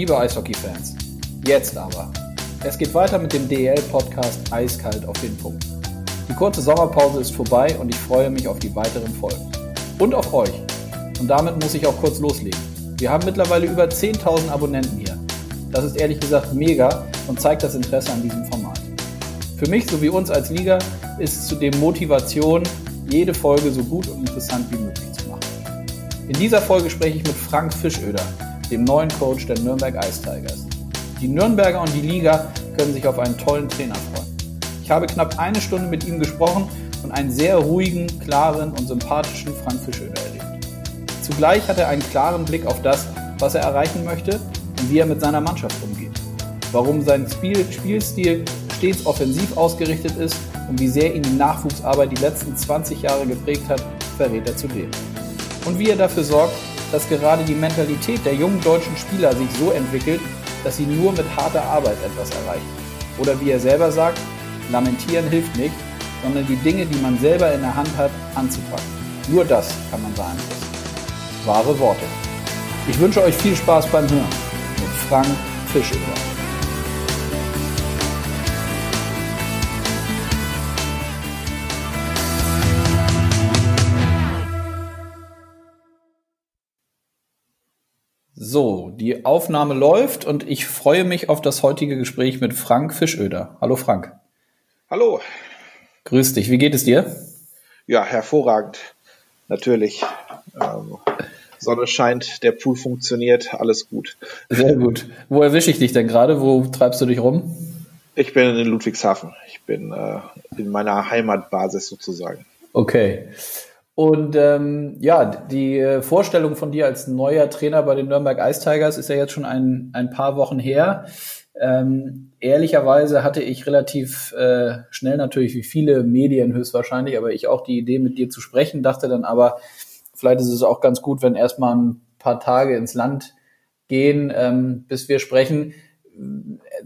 liebe Eishockey-Fans. Jetzt aber. Es geht weiter mit dem DEL-Podcast Eiskalt auf den Punkt. Die kurze Sommerpause ist vorbei und ich freue mich auf die weiteren Folgen. Und auf euch. Und damit muss ich auch kurz loslegen. Wir haben mittlerweile über 10.000 Abonnenten hier. Das ist ehrlich gesagt mega und zeigt das Interesse an diesem Format. Für mich sowie uns als Liga ist zudem Motivation, jede Folge so gut und interessant wie möglich zu machen. In dieser Folge spreche ich mit Frank Fischöder, dem neuen Coach der Nürnberg Ice Tigers. Die Nürnberger und die Liga können sich auf einen tollen Trainer freuen. Ich habe knapp eine Stunde mit ihm gesprochen und einen sehr ruhigen, klaren und sympathischen Frank Fischöder erlebt. Zugleich hat er einen klaren Blick auf das, was er erreichen möchte und wie er mit seiner Mannschaft umgeht. Warum sein Spiel Spielstil stets offensiv ausgerichtet ist und wie sehr ihn die Nachwuchsarbeit die letzten 20 Jahre geprägt hat, verrät er zudem. Und wie er dafür sorgt, dass gerade die Mentalität der jungen deutschen Spieler sich so entwickelt, dass sie nur mit harter Arbeit etwas erreichen. Oder wie er selber sagt, lamentieren hilft nicht, sondern die Dinge, die man selber in der Hand hat, anzupacken. Nur das kann man beeinflussen. Wahre Worte. Ich wünsche euch viel Spaß beim Hören mit Frank Fischöder. So, die Aufnahme läuft und ich freue mich auf das heutige Gespräch mit Frank Fischöder. Hallo Frank. Hallo. Grüß dich, wie geht es dir? Ja, hervorragend. Natürlich. Ähm, Sonne scheint, der Pool funktioniert, alles gut. Sehr gut. Wo erwische ich dich denn gerade? Wo treibst du dich rum? Ich bin in Ludwigshafen. Ich bin äh, in meiner Heimatbasis sozusagen. Okay. Und ähm, ja, die äh, Vorstellung von dir als neuer Trainer bei den Nürnberg Ice Tigers ist ja jetzt schon ein, ein paar Wochen her. Ähm, ehrlicherweise hatte ich relativ äh, schnell natürlich wie viele Medien höchstwahrscheinlich, aber ich auch die Idee mit dir zu sprechen, dachte dann aber, vielleicht ist es auch ganz gut, wenn erstmal ein paar Tage ins Land gehen, ähm, bis wir sprechen.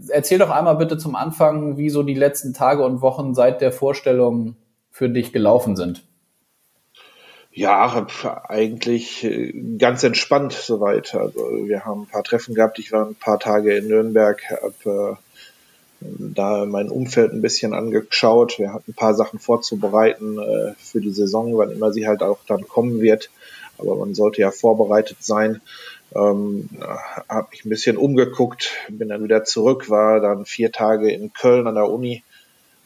Erzähl doch einmal bitte zum Anfang, wie so die letzten Tage und Wochen seit der Vorstellung für dich gelaufen sind. Ja, eigentlich äh, ganz entspannt soweit. Also wir haben ein paar Treffen gehabt. Ich war ein paar Tage in Nürnberg, habe äh, da mein Umfeld ein bisschen angeschaut. Wir hatten ein paar Sachen vorzubereiten äh, für die Saison, wann immer sie halt auch dann kommen wird. Aber man sollte ja vorbereitet sein. Ähm, habe mich ein bisschen umgeguckt, bin dann wieder zurück, war dann vier Tage in Köln an der Uni,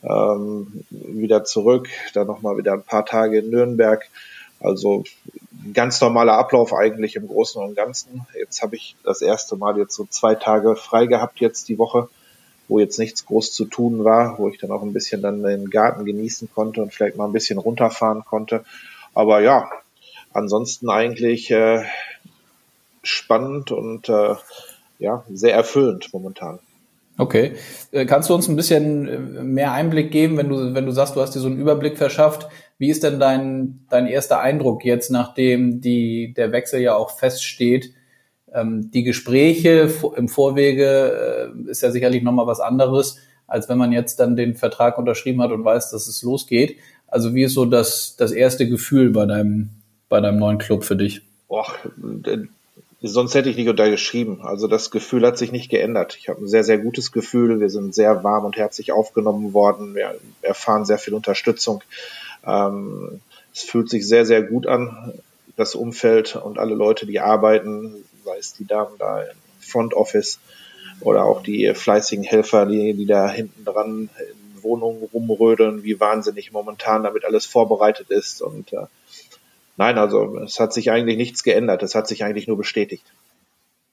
ähm, wieder zurück, dann nochmal wieder ein paar Tage in Nürnberg also ganz normaler Ablauf eigentlich im Großen und Ganzen. Jetzt habe ich das erste Mal jetzt so zwei Tage frei gehabt jetzt die Woche, wo jetzt nichts groß zu tun war, wo ich dann auch ein bisschen dann den Garten genießen konnte und vielleicht mal ein bisschen runterfahren konnte. Aber ja, ansonsten eigentlich äh, spannend und äh, ja, sehr erfüllend momentan. Okay. Äh, kannst du uns ein bisschen äh, mehr Einblick geben, wenn du, wenn du sagst, du hast dir so einen Überblick verschafft? Wie ist denn dein, dein erster Eindruck jetzt, nachdem die, der Wechsel ja auch feststeht? Ähm, die Gespräche im Vorwege äh, ist ja sicherlich nochmal was anderes, als wenn man jetzt dann den Vertrag unterschrieben hat und weiß, dass es losgeht. Also wie ist so das, das erste Gefühl bei deinem, bei deinem neuen Club für dich? Boah, sonst hätte ich nicht untergeschrieben. Also das Gefühl hat sich nicht geändert. Ich habe ein sehr, sehr gutes Gefühl. Wir sind sehr warm und herzlich aufgenommen worden. Wir erfahren sehr viel Unterstützung. Ähm, es fühlt sich sehr, sehr gut an, das Umfeld und alle Leute, die arbeiten, sei es die Damen da im Front Office oder auch die fleißigen Helfer, die, die da hinten dran in Wohnungen rumrödeln, wie wahnsinnig momentan damit alles vorbereitet ist und äh, Nein, also es hat sich eigentlich nichts geändert. Es hat sich eigentlich nur bestätigt.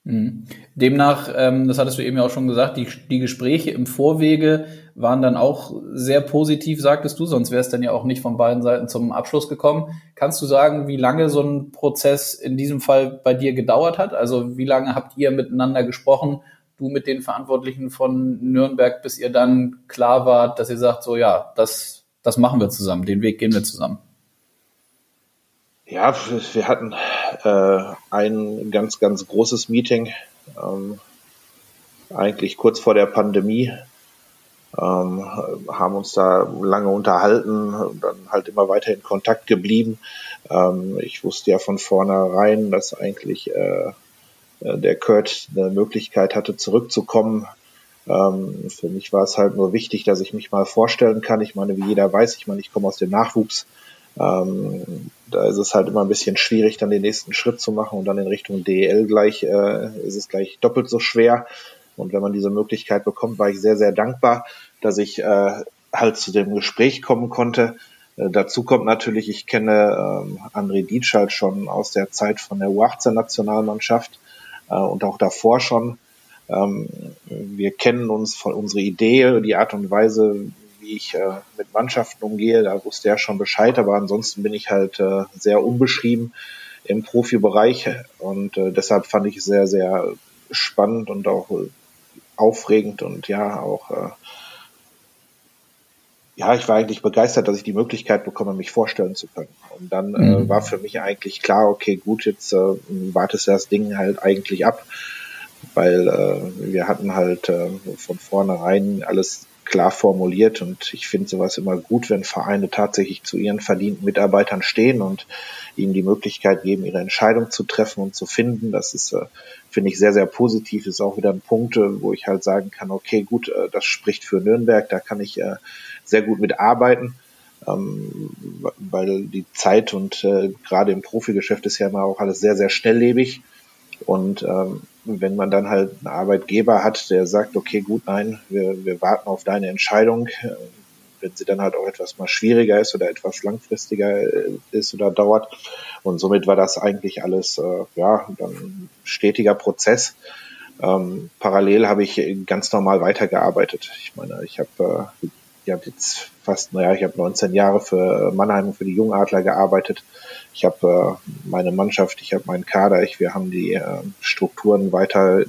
Mhm. Demnach, ähm, das hattest du eben ja auch schon gesagt, die, die Gespräche im Vorwege waren dann auch sehr positiv, sagtest du, sonst wäre es dann ja auch nicht von beiden Seiten zum Abschluss gekommen. Kannst du sagen, wie lange so ein Prozess in diesem Fall bei dir gedauert hat? Also wie lange habt ihr miteinander gesprochen, du mit den Verantwortlichen von Nürnberg, bis ihr dann klar wart, dass ihr sagt, so ja, das, das machen wir zusammen, den Weg gehen wir zusammen? Ja, wir hatten äh, ein ganz, ganz großes Meeting, ähm, eigentlich kurz vor der Pandemie, ähm, haben uns da lange unterhalten und dann halt immer weiter in Kontakt geblieben. Ähm, ich wusste ja von vornherein, dass eigentlich äh, äh, der Kurt eine Möglichkeit hatte, zurückzukommen. Ähm, für mich war es halt nur wichtig, dass ich mich mal vorstellen kann. Ich meine, wie jeder weiß, ich meine, ich komme aus dem Nachwuchs. Ähm, da ist es halt immer ein bisschen schwierig, dann den nächsten Schritt zu machen und dann in Richtung DEL gleich äh, ist es gleich doppelt so schwer. Und wenn man diese Möglichkeit bekommt, war ich sehr, sehr dankbar, dass ich äh, halt zu dem Gespräch kommen konnte. Äh, dazu kommt natürlich, ich kenne ähm, André Dietsch halt schon aus der Zeit von der U18-Nationalmannschaft äh, und auch davor schon. Ähm, wir kennen uns von unserer Idee, die Art und Weise, wie ich äh, mit Mannschaften umgehe, da wusste er schon Bescheid, aber ansonsten bin ich halt äh, sehr unbeschrieben im Profibereich und äh, deshalb fand ich es sehr, sehr spannend und auch äh, aufregend und ja, auch äh, ja, ich war eigentlich begeistert, dass ich die Möglichkeit bekomme, mich vorstellen zu können. Und dann äh, mhm. äh, war für mich eigentlich klar, okay, gut, jetzt äh, wartest du das Ding halt eigentlich ab, weil äh, wir hatten halt äh, von vornherein alles klar formuliert und ich finde sowas immer gut, wenn Vereine tatsächlich zu ihren verdienten Mitarbeitern stehen und ihnen die Möglichkeit geben, ihre Entscheidung zu treffen und zu finden. Das ist, äh, finde ich, sehr, sehr positiv. Ist auch wieder ein Punkt, äh, wo ich halt sagen kann, okay, gut, äh, das spricht für Nürnberg, da kann ich sehr gut mitarbeiten, ähm, weil die Zeit und gerade im Profigeschäft ist ja immer auch alles sehr, sehr schnelllebig. Und ähm, wenn man dann halt einen Arbeitgeber hat, der sagt, okay, gut, nein, wir, wir warten auf deine Entscheidung, äh, wenn sie dann halt auch etwas mal schwieriger ist oder etwas langfristiger äh, ist oder dauert. Und somit war das eigentlich alles, äh, ja, dann ein stetiger Prozess. Ähm, parallel habe ich ganz normal weitergearbeitet. Ich meine, ich habe äh, ich habe jetzt fast, naja, ich habe 19 Jahre für Mannheim für die Jungadler gearbeitet. Ich habe äh, meine Mannschaft, ich habe meinen Kader, ich, wir haben die äh, Strukturen weiter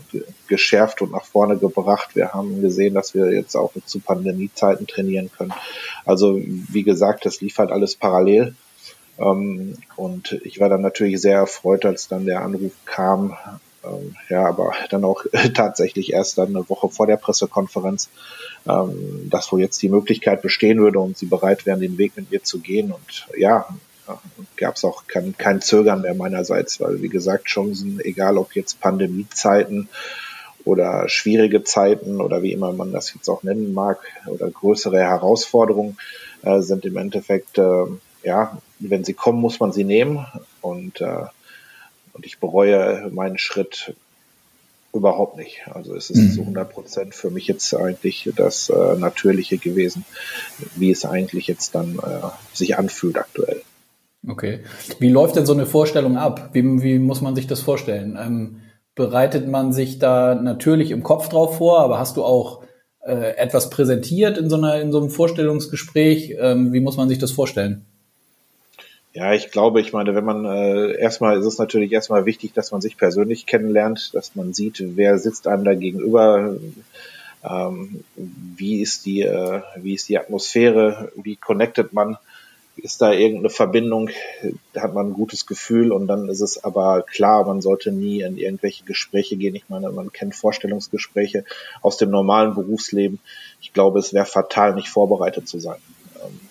geschärft und nach vorne gebracht. Wir haben gesehen, dass wir jetzt auch zu Pandemiezeiten trainieren können. Also wie gesagt, das lief halt alles parallel. Ähm, und ich war dann natürlich sehr erfreut, als dann der Anruf kam, ähm, ja, aber dann auch tatsächlich erst dann eine Woche vor der Pressekonferenz, ähm, dass wo jetzt die Möglichkeit bestehen würde und sie bereit wären, den Weg mit mir zu gehen. Und ja, gab es auch kein, kein Zögern mehr meinerseits, weil wie gesagt, Chancen, egal ob jetzt Pandemiezeiten oder schwierige Zeiten oder wie immer man das jetzt auch nennen mag oder größere Herausforderungen äh, sind im Endeffekt, äh, ja, wenn sie kommen, muss man sie nehmen und äh, und ich bereue meinen Schritt überhaupt nicht. Also es ist mhm. zu 100 Prozent für mich jetzt eigentlich das äh, Natürliche gewesen, wie es eigentlich jetzt dann äh, sich anfühlt aktuell. Okay. Wie läuft denn so eine Vorstellung ab? Wie, wie muss man sich das vorstellen? Ähm, bereitet man sich da natürlich im Kopf drauf vor, aber hast du auch äh, etwas präsentiert in so, einer, in so einem Vorstellungsgespräch? Ähm, wie muss man sich das vorstellen? Ja, ich glaube, ich meine, wenn man äh, erstmal ist es natürlich erstmal wichtig, dass man sich persönlich kennenlernt, dass man sieht, wer sitzt einem da gegenüber, ähm, wie ist die, äh, wie ist die Atmosphäre, wie connectet man, ist da irgendeine Verbindung, hat man ein gutes Gefühl und dann ist es aber klar, man sollte nie in irgendwelche Gespräche gehen. Ich meine, man kennt Vorstellungsgespräche aus dem normalen Berufsleben. Ich glaube, es wäre fatal, nicht vorbereitet zu sein.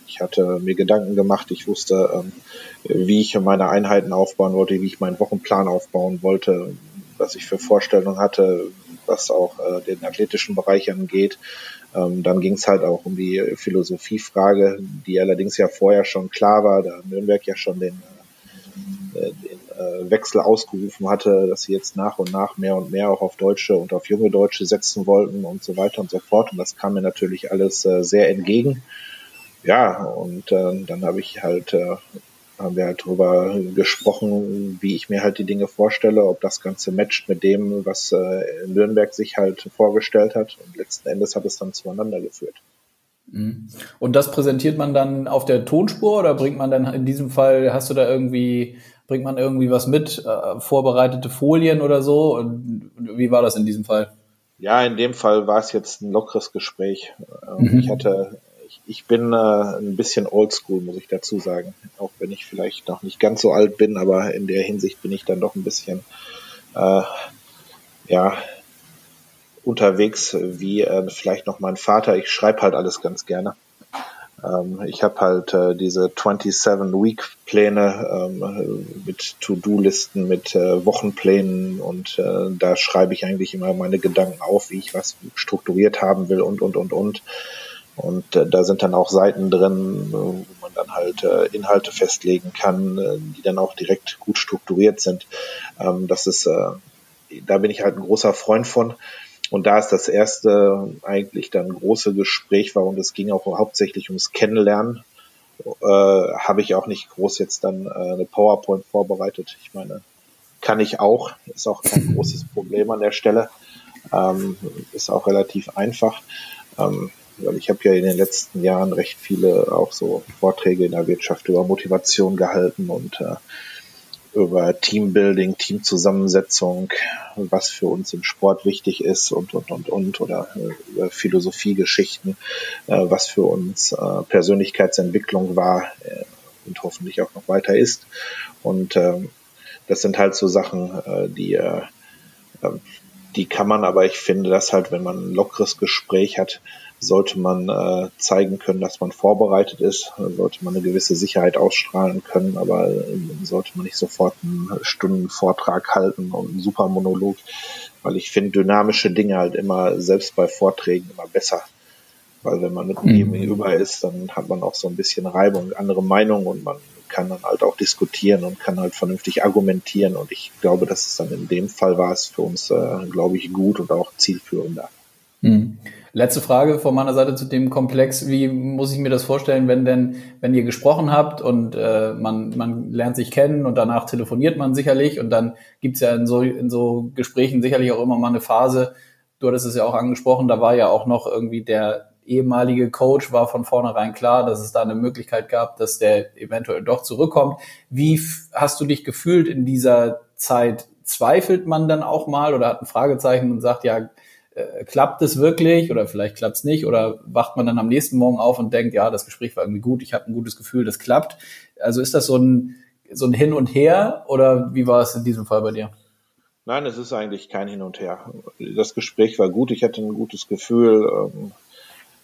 Ich hatte mir Gedanken gemacht, ich wusste, ähm, wie ich meine Einheiten aufbauen wollte, wie ich meinen Wochenplan aufbauen wollte, was ich für Vorstellungen hatte, was auch äh, den athletischen Bereich angeht. Ähm, dann ging es halt auch um die Philosophiefrage, die allerdings ja vorher schon klar war, da Nürnberg ja schon den, äh, den äh, Wechsel ausgerufen hatte, dass sie jetzt nach und nach mehr und mehr auch auf Deutsche und auf junge Deutsche setzen wollten und so weiter und so fort. Und das kam mir natürlich alles sehr entgegen ja, und äh, dann habe ich halt, äh, haben wir halt drüber gesprochen, wie ich mir halt die Dinge vorstelle, ob das Ganze matcht mit dem, was äh, Nürnberg sich halt vorgestellt hat. Und letzten Endes hat es dann zueinander geführt. Mhm. Und das präsentiert man dann auf der Tonspur oder bringt man dann in diesem Fall, hast du da irgendwie, bringt man irgendwie was mit, äh, vorbereitete Folien oder so? Und wie war das in diesem Fall? Ja, in dem Fall war es jetzt ein lockeres Gespräch. Ähm, mhm. Ich hatte ich bin äh, ein bisschen oldschool, muss ich dazu sagen. Auch wenn ich vielleicht noch nicht ganz so alt bin, aber in der Hinsicht bin ich dann doch ein bisschen äh, ja unterwegs wie äh, vielleicht noch mein Vater. Ich schreibe halt alles ganz gerne. Ähm, ich habe halt äh, diese 27-Week-Pläne ähm, mit To-Do-Listen, mit äh, Wochenplänen und äh, da schreibe ich eigentlich immer meine Gedanken auf, wie ich was strukturiert haben will und, und, und, und. Und äh, da sind dann auch Seiten drin, wo man dann halt äh, Inhalte festlegen kann, äh, die dann auch direkt gut strukturiert sind. Ähm, das ist, äh, da bin ich halt ein großer Freund von. Und da ist das erste eigentlich dann große Gespräch war und es ging auch hauptsächlich ums Kennenlernen. Äh, Habe ich auch nicht groß jetzt dann äh, eine PowerPoint vorbereitet. Ich meine, kann ich auch, ist auch kein großes Problem an der Stelle. Ähm, ist auch relativ einfach. Ähm, weil ich habe ja in den letzten Jahren recht viele auch so Vorträge in der Wirtschaft über Motivation gehalten und äh, über Teambuilding, Teamzusammensetzung, was für uns im Sport wichtig ist und, und, und, und, oder äh, Philosophiegeschichten, äh, was für uns äh, Persönlichkeitsentwicklung war äh, und hoffentlich auch noch weiter ist. Und ähm, das sind halt so Sachen, äh, die, äh, ähm, die kann man, aber ich finde das halt, wenn man ein lockeres Gespräch hat, sollte man äh, zeigen können, dass man vorbereitet ist, sollte man eine gewisse Sicherheit ausstrahlen können, aber äh, sollte man nicht sofort einen Stundenvortrag halten und einen super Monolog, weil ich finde dynamische Dinge halt immer, selbst bei Vorträgen, immer besser. Weil wenn man mit dem mhm. gegenüber ist, dann hat man auch so ein bisschen Reibung, andere Meinungen und man kann dann halt auch diskutieren und kann halt vernünftig argumentieren und ich glaube, dass es dann in dem Fall war es für uns, äh, glaube ich, gut und auch zielführender. Mhm. Letzte Frage von meiner Seite zu dem Komplex. Wie muss ich mir das vorstellen, wenn denn, wenn ihr gesprochen habt und äh, man, man lernt sich kennen und danach telefoniert man sicherlich und dann gibt's ja in so, in so Gesprächen sicherlich auch immer mal eine Phase, du hattest es ja auch angesprochen, da war ja auch noch irgendwie der ehemalige Coach, war von vornherein klar, dass es da eine Möglichkeit gab, dass der eventuell doch zurückkommt. Wie hast du dich gefühlt in dieser Zeit? Zweifelt man dann auch mal oder hat ein Fragezeichen und sagt, ja, äh, klappt es wirklich oder vielleicht klappt es nicht oder wacht man dann am nächsten Morgen auf und denkt, ja, das Gespräch war irgendwie gut, ich habe ein gutes Gefühl, das klappt. Also ist das so ein, so ein Hin und Her oder wie war es in diesem Fall bei dir? Nein, es ist eigentlich kein Hin und Her. Das Gespräch war gut, ich hatte ein gutes Gefühl. Ähm,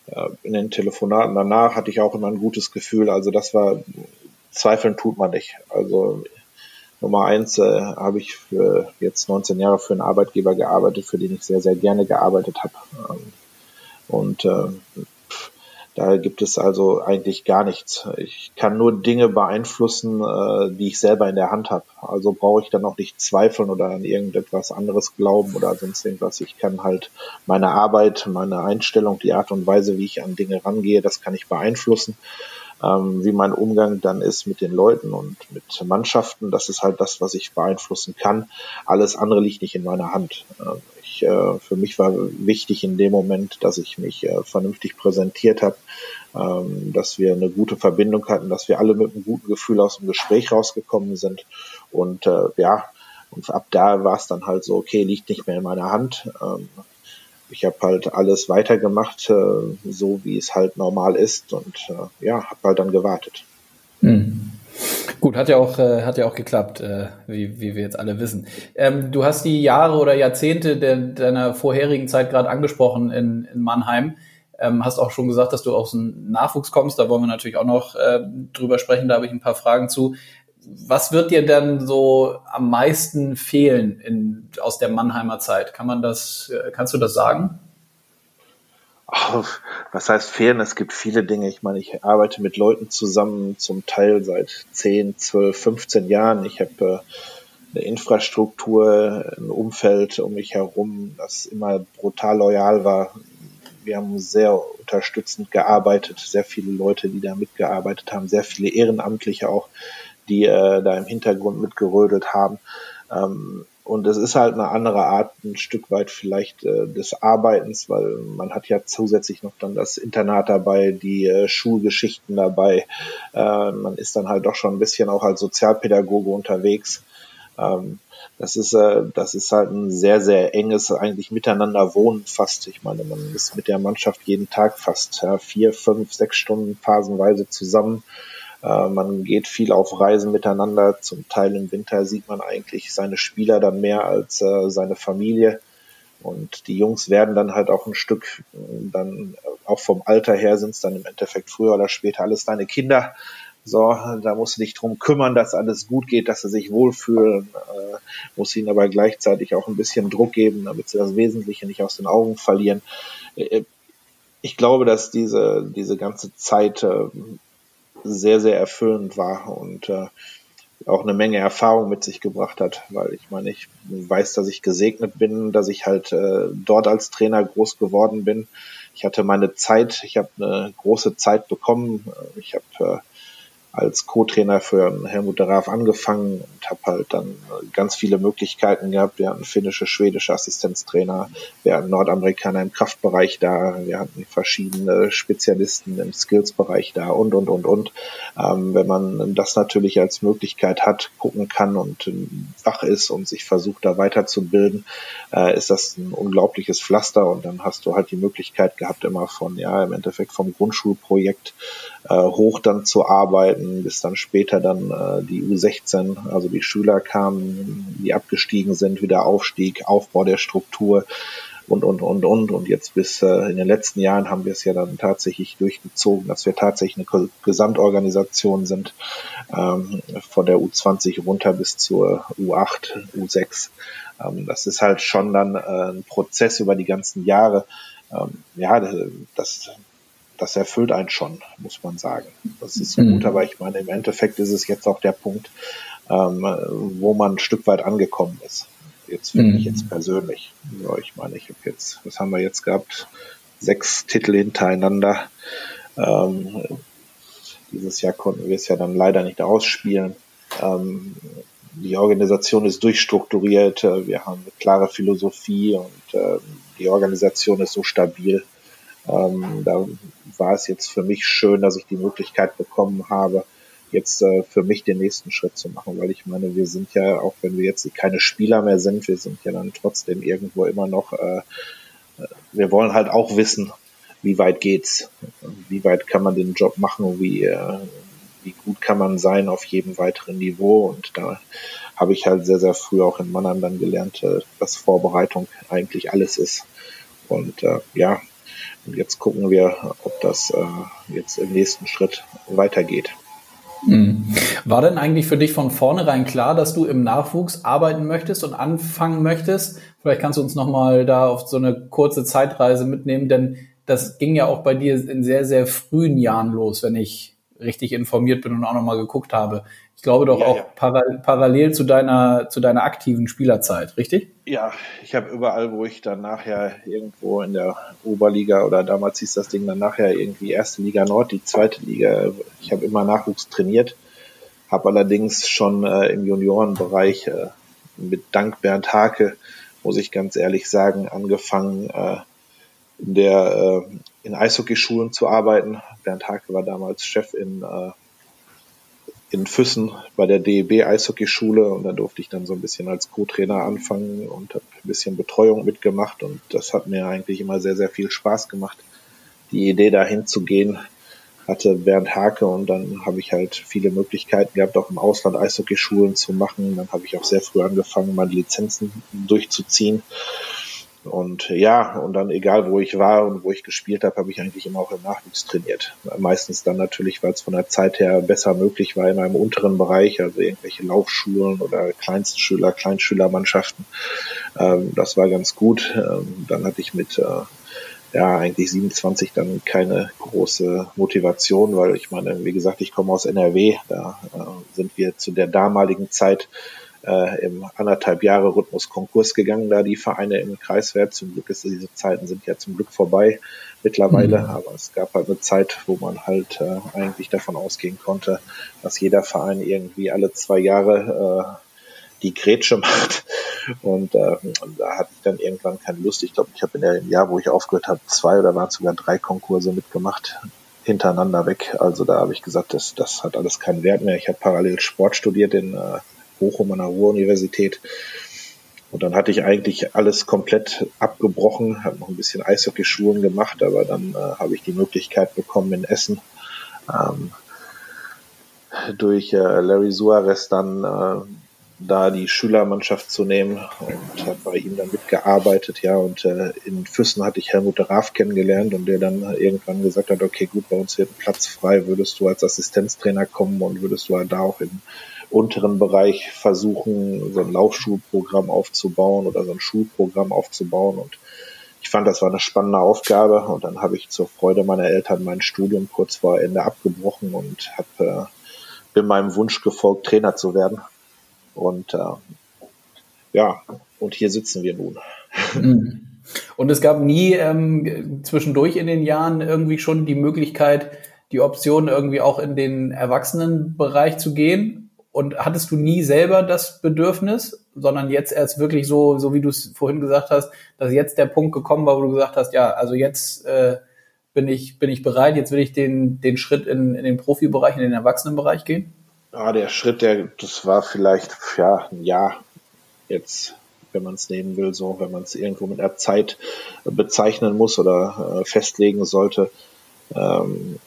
äh, in den Telefonaten danach hatte ich auch immer ein gutes Gefühl. Also das war, zweifeln tut man nicht. Also Nummer eins äh, habe ich für jetzt 19 Jahre für einen Arbeitgeber gearbeitet, für den ich sehr, sehr gerne gearbeitet habe. Ähm, und äh, da gibt es also eigentlich gar nichts. Ich kann nur Dinge beeinflussen, äh, die ich selber in der Hand habe. Also brauche ich dann auch nicht zweifeln oder an irgendetwas anderes glauben oder sonst irgendwas. Ich kann halt meine Arbeit, meine Einstellung, die Art und Weise, wie ich an Dinge rangehe, das kann ich beeinflussen ähm, wie mein Umgang dann ist mit den Leuten und mit Mannschaften. Das ist halt das, was ich beeinflussen kann. Alles andere liegt nicht in meiner Hand. Äh, ich, äh, für mich war wichtig in dem Moment, dass ich mich äh, vernünftig präsentiert habe, ähm, dass wir eine gute Verbindung hatten, dass wir alle mit einem guten Gefühl aus dem Gespräch rausgekommen sind. Und äh, ja, und ab da war es dann halt so, okay, liegt nicht mehr in meiner Hand. Ähm, ich habe halt alles weitergemacht, äh, so wie es halt normal ist und äh, ja, habe halt dann gewartet. Hm. Gut, hat ja auch, äh, hat ja auch geklappt, äh, wie, wie wir jetzt alle wissen. Ähm, du hast die Jahre oder Jahrzehnte de deiner vorherigen Zeit gerade angesprochen in, in Mannheim. Ähm, hast auch schon gesagt, dass du aus dem Nachwuchs kommst. Da wollen wir natürlich auch noch äh, drüber sprechen. Da habe ich ein paar Fragen zu was wird dir denn so am meisten fehlen in, aus der Mannheimer Zeit? Kann man das, äh, kannst du das sagen? Oh, was heißt fehlen? Es gibt viele Dinge. Ich meine, ich arbeite mit Leuten zusammen, zum Teil seit 10, 12, 15 Jahren. Ich habe äh, eine Infrastruktur, ein Umfeld um mich herum, das immer brutal loyal war. Wir haben sehr unterstützend gearbeitet, sehr viele Leute, die da mitgearbeitet haben, sehr viele Ehrenamtliche auch die äh, da im Hintergrund mitgerödelt haben. Ähm, und es ist halt eine andere Art, ein Stück weit vielleicht äh, des Arbeitens, weil man hat ja zusätzlich noch dann das Internat dabei, die äh, Schulgeschichten dabei. Äh, man ist dann halt doch schon ein bisschen auch als Sozialpädagoge unterwegs. Ähm, das ist, äh, das ist halt ein sehr, sehr enges, eigentlich miteinander wohnen fast. Ich meine, man ist mit der Mannschaft jeden Tag fast ja, vier, fünf, sechs Stunden phasenweise zusammen. Äh, man geht viel auf Reisen miteinander. Zum Teil im Winter sieht man eigentlich seine Spieler dann mehr als äh, seine Familie. Und die Jungs werden dann halt auch ein Stück, dann auch vom Alter her sind es dann im Endeffekt früher oder später alles deine Kinder. So, da musst du dich drum kümmern, dass alles gut geht, dass sie sich wohlfühlen, äh, muss ihnen aber gleichzeitig auch ein bisschen Druck geben, damit sie das Wesentliche nicht aus den Augen verlieren. Äh, ich glaube, dass diese, diese ganze Zeit äh, sehr, sehr erfüllend war und äh, auch eine Menge Erfahrung mit sich gebracht hat, weil ich meine, ich weiß, dass ich gesegnet bin, dass ich halt äh, dort als Trainer groß geworden bin. Ich hatte meine Zeit, ich habe eine große Zeit bekommen. Ich habe äh, als Co-Trainer für Helmut de Raaf angefangen und habe halt dann ganz viele Möglichkeiten gehabt. Wir hatten finnische, schwedische Assistenztrainer, wir hatten Nordamerikaner im Kraftbereich da, wir hatten verschiedene Spezialisten im Skills-Bereich da und, und, und, und. Ähm, wenn man das natürlich als Möglichkeit hat, gucken kann und wach ist und sich versucht, da weiterzubilden, äh, ist das ein unglaubliches Pflaster und dann hast du halt die Möglichkeit gehabt, immer von, ja, im Endeffekt vom Grundschulprojekt äh, hoch dann zu arbeiten, bis dann später dann äh, die U16, also die Schüler kamen, die abgestiegen sind, wieder Aufstieg, Aufbau der Struktur und, und, und, und. Und jetzt bis äh, in den letzten Jahren haben wir es ja dann tatsächlich durchgezogen, dass wir tatsächlich eine Gesamtorganisation sind, ähm, von der U20 runter bis zur U8, U6. Ähm, das ist halt schon dann äh, ein Prozess über die ganzen Jahre. Ähm, ja, das, das erfüllt einen schon, muss man sagen. Das ist mhm. gut, aber ich meine, im Endeffekt ist es jetzt auch der Punkt, ähm, wo man ein Stück weit angekommen ist. Jetzt für mhm. mich jetzt persönlich. Ja, ich meine, ich habe jetzt, was haben wir jetzt gehabt? Sechs Titel hintereinander. Ähm, dieses Jahr konnten wir es ja dann leider nicht ausspielen. Ähm, die Organisation ist durchstrukturiert, wir haben eine klare Philosophie und äh, die Organisation ist so stabil, ähm, da war es jetzt für mich schön, dass ich die Möglichkeit bekommen habe, jetzt äh, für mich den nächsten Schritt zu machen, weil ich meine, wir sind ja, auch wenn wir jetzt keine Spieler mehr sind, wir sind ja dann trotzdem irgendwo immer noch, äh, äh wir wollen halt auch wissen, wie weit geht's, wie weit kann man den Job machen, wie, äh, wie gut kann man sein auf jedem weiteren Niveau? Und da habe ich halt sehr, sehr früh auch in Mannheim dann gelernt, äh, dass Vorbereitung eigentlich alles ist. Und äh, ja, und jetzt gucken wir, ob das äh, jetzt im nächsten Schritt weitergeht. Mhm. War denn eigentlich für dich von vornherein klar, dass du im Nachwuchs arbeiten möchtest und anfangen möchtest? Vielleicht kannst du uns nochmal da auf so eine kurze Zeitreise mitnehmen, denn das ging ja auch bei dir in sehr, sehr frühen Jahren los, wenn ich richtig informiert bin und auch nochmal geguckt habe. Ich glaube doch ja, auch ja. Para parallel zu deiner, zu deiner aktiven Spielerzeit, richtig? Ja, ich habe überall, wo ich dann nachher irgendwo in der Oberliga oder damals hieß das Ding dann nachher irgendwie erste Liga Nord, die zweite Liga, ich habe immer Nachwuchs trainiert, habe allerdings schon äh, im Juniorenbereich äh, mit Dank Bernd Hake, muss ich ganz ehrlich sagen, angefangen, äh, in der äh, in Eishockeyschulen zu arbeiten. Bernd Hake war damals Chef in äh, in Füssen bei der DEB Eishockeyschule und da durfte ich dann so ein bisschen als Co-Trainer anfangen und habe ein bisschen Betreuung mitgemacht und das hat mir eigentlich immer sehr, sehr viel Spaß gemacht. Die Idee dahin zu gehen hatte Bernd Hake und dann habe ich halt viele Möglichkeiten gehabt, auch im Ausland Eishockeyschulen zu machen. Dann habe ich auch sehr früh angefangen, meine Lizenzen durchzuziehen und ja, und dann egal wo ich war und wo ich gespielt habe, habe ich eigentlich immer auch im Nachwuchs trainiert. Meistens dann natürlich, weil es von der Zeit her besser möglich war in einem unteren Bereich, also irgendwelche Laufschulen oder Kleinstschüler, Kleinschülermannschaften. Ähm, das war ganz gut. Ähm, dann hatte ich mit äh, ja eigentlich 27 dann keine große Motivation, weil ich meine, wie gesagt, ich komme aus NRW, da äh, sind wir zu der damaligen Zeit äh, im anderthalb Jahre Rhythmus Konkurs gegangen, da die Vereine im Kreiswert. Zum Glück ist diese Zeiten sind ja zum Glück vorbei mittlerweile, mhm. aber es gab halt eine Zeit, wo man halt äh, eigentlich davon ausgehen konnte, dass jeder Verein irgendwie alle zwei Jahre äh, die Grätsche macht. Und, äh, und da hatte ich dann irgendwann keine Lust. Ich glaube, ich habe in dem Jahr, wo ich aufgehört habe, zwei oder waren sogar drei Konkurse mitgemacht hintereinander weg. Also da habe ich gesagt, das, das hat alles keinen Wert mehr. Ich habe parallel Sport studiert in äh, Bochum an der Ruhr-Universität. Und dann hatte ich eigentlich alles komplett abgebrochen, habe noch ein bisschen Eishockeyschulen gemacht, aber dann äh, habe ich die Möglichkeit bekommen in Essen ähm, durch äh, Larry Suarez dann äh, da die Schülermannschaft zu nehmen und habe bei ihm dann mitgearbeitet, ja. Und äh, in Füssen hatte ich Helmut Raaf kennengelernt und der dann irgendwann gesagt hat, okay, gut, bei uns wird ein Platz frei, würdest du als Assistenztrainer kommen und würdest du halt da auch im unteren Bereich versuchen, so ein Laufschulprogramm aufzubauen oder so ein Schulprogramm aufzubauen und ich fand, das war eine spannende Aufgabe und dann habe ich zur Freude meiner Eltern mein Studium kurz vor Ende abgebrochen und habe äh, bin meinem Wunsch gefolgt, Trainer zu werden. Und äh, ja, und hier sitzen wir nun. Mhm. Und es gab nie ähm, zwischendurch in den Jahren irgendwie schon die Möglichkeit, die Option irgendwie auch in den Erwachsenenbereich zu gehen? Und hattest du nie selber das Bedürfnis, sondern jetzt erst wirklich so, so wie du es vorhin gesagt hast, dass jetzt der Punkt gekommen war, wo du gesagt hast, ja, also jetzt äh, bin ich bin ich bereit, jetzt will ich den den Schritt in, in den Profibereich, in den Erwachsenenbereich gehen? Ja, der Schritt, der, das war vielleicht, ja, ein Jahr jetzt, wenn man es nehmen will, so, wenn man es irgendwo mit einer Zeit bezeichnen muss oder äh, festlegen sollte, ähm,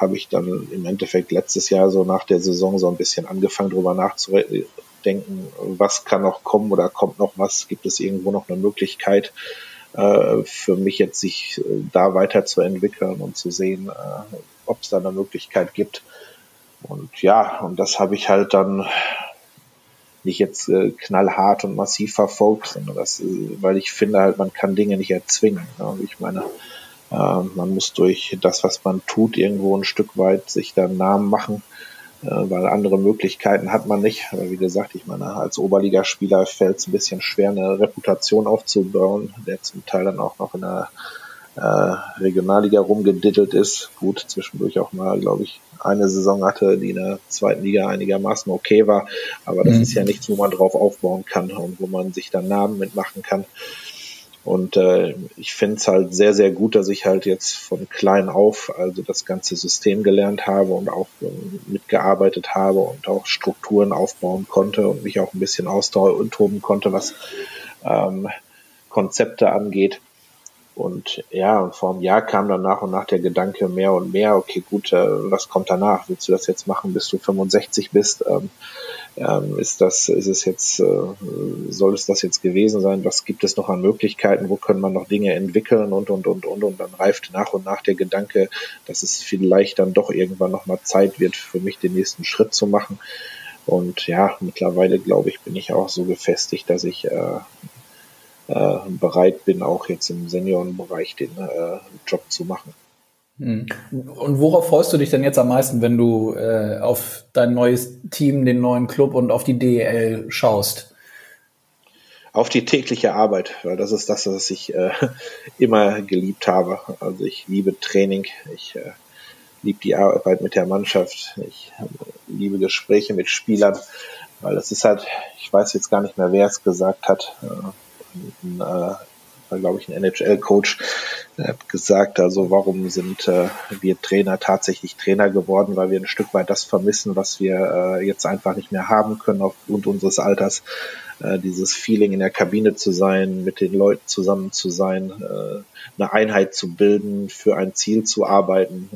habe ich dann im Endeffekt letztes Jahr so nach der Saison so ein bisschen angefangen, drüber nachzudenken, was kann noch kommen oder kommt noch was, gibt es irgendwo noch eine Möglichkeit, äh, für mich jetzt sich äh, da weiterzuentwickeln und zu sehen, äh, ob es da eine Möglichkeit gibt, und ja, und das habe ich halt dann nicht jetzt knallhart und massiv verfolgt, sondern das, weil ich finde halt, man kann Dinge nicht erzwingen. Ja. Ich meine, man muss durch das, was man tut, irgendwo ein Stück weit sich da einen Namen machen, äh, weil andere Möglichkeiten hat man nicht. Aber wie gesagt, ich meine, als Oberligaspieler fällt es ein bisschen schwer, eine Reputation aufzubauen, der zum Teil dann auch noch in der äh, Regionalliga rumgedittelt ist. Gut, zwischendurch auch mal, glaube ich, eine Saison hatte, die in der zweiten Liga einigermaßen okay war. Aber das mhm. ist ja nichts, wo man drauf aufbauen kann und wo man sich dann Namen mitmachen kann. Und äh, ich finde es halt sehr, sehr gut, dass ich halt jetzt von klein auf also das ganze System gelernt habe und auch äh, mitgearbeitet habe und auch Strukturen aufbauen konnte und mich auch ein bisschen austoben konnte, was ähm, Konzepte angeht. Und ja, und vor einem Jahr kam dann nach und nach der Gedanke mehr und mehr, okay, gut, äh, was kommt danach? Willst du das jetzt machen, bis du 65 bist? Ähm, ähm, ist das, ist es jetzt, äh, soll es das jetzt gewesen sein? Was gibt es noch an Möglichkeiten? Wo können man noch Dinge entwickeln und, und, und, und, und dann reift nach und nach der Gedanke, dass es vielleicht dann doch irgendwann nochmal Zeit wird, für mich den nächsten Schritt zu machen. Und ja, mittlerweile glaube ich, bin ich auch so gefestigt, dass ich äh, äh, bereit bin, auch jetzt im Seniorenbereich den äh, Job zu machen. Hm. Und worauf freust du dich denn jetzt am meisten, wenn du äh, auf dein neues Team, den neuen Club und auf die DEL schaust? Auf die tägliche Arbeit, weil das ist das, was ich äh, immer geliebt habe. Also ich liebe Training, ich äh, liebe die Arbeit mit der Mannschaft, ich äh, liebe Gespräche mit Spielern, weil es ist halt, ich weiß jetzt gar nicht mehr, wer es gesagt hat, äh, ein, äh, war glaube ich ein NHL-Coach, gesagt, also warum sind äh, wir Trainer tatsächlich Trainer geworden, weil wir ein Stück weit das vermissen, was wir äh, jetzt einfach nicht mehr haben können aufgrund unseres Alters. Äh, dieses Feeling in der Kabine zu sein, mit den Leuten zusammen zu sein, äh, eine Einheit zu bilden, für ein Ziel zu arbeiten,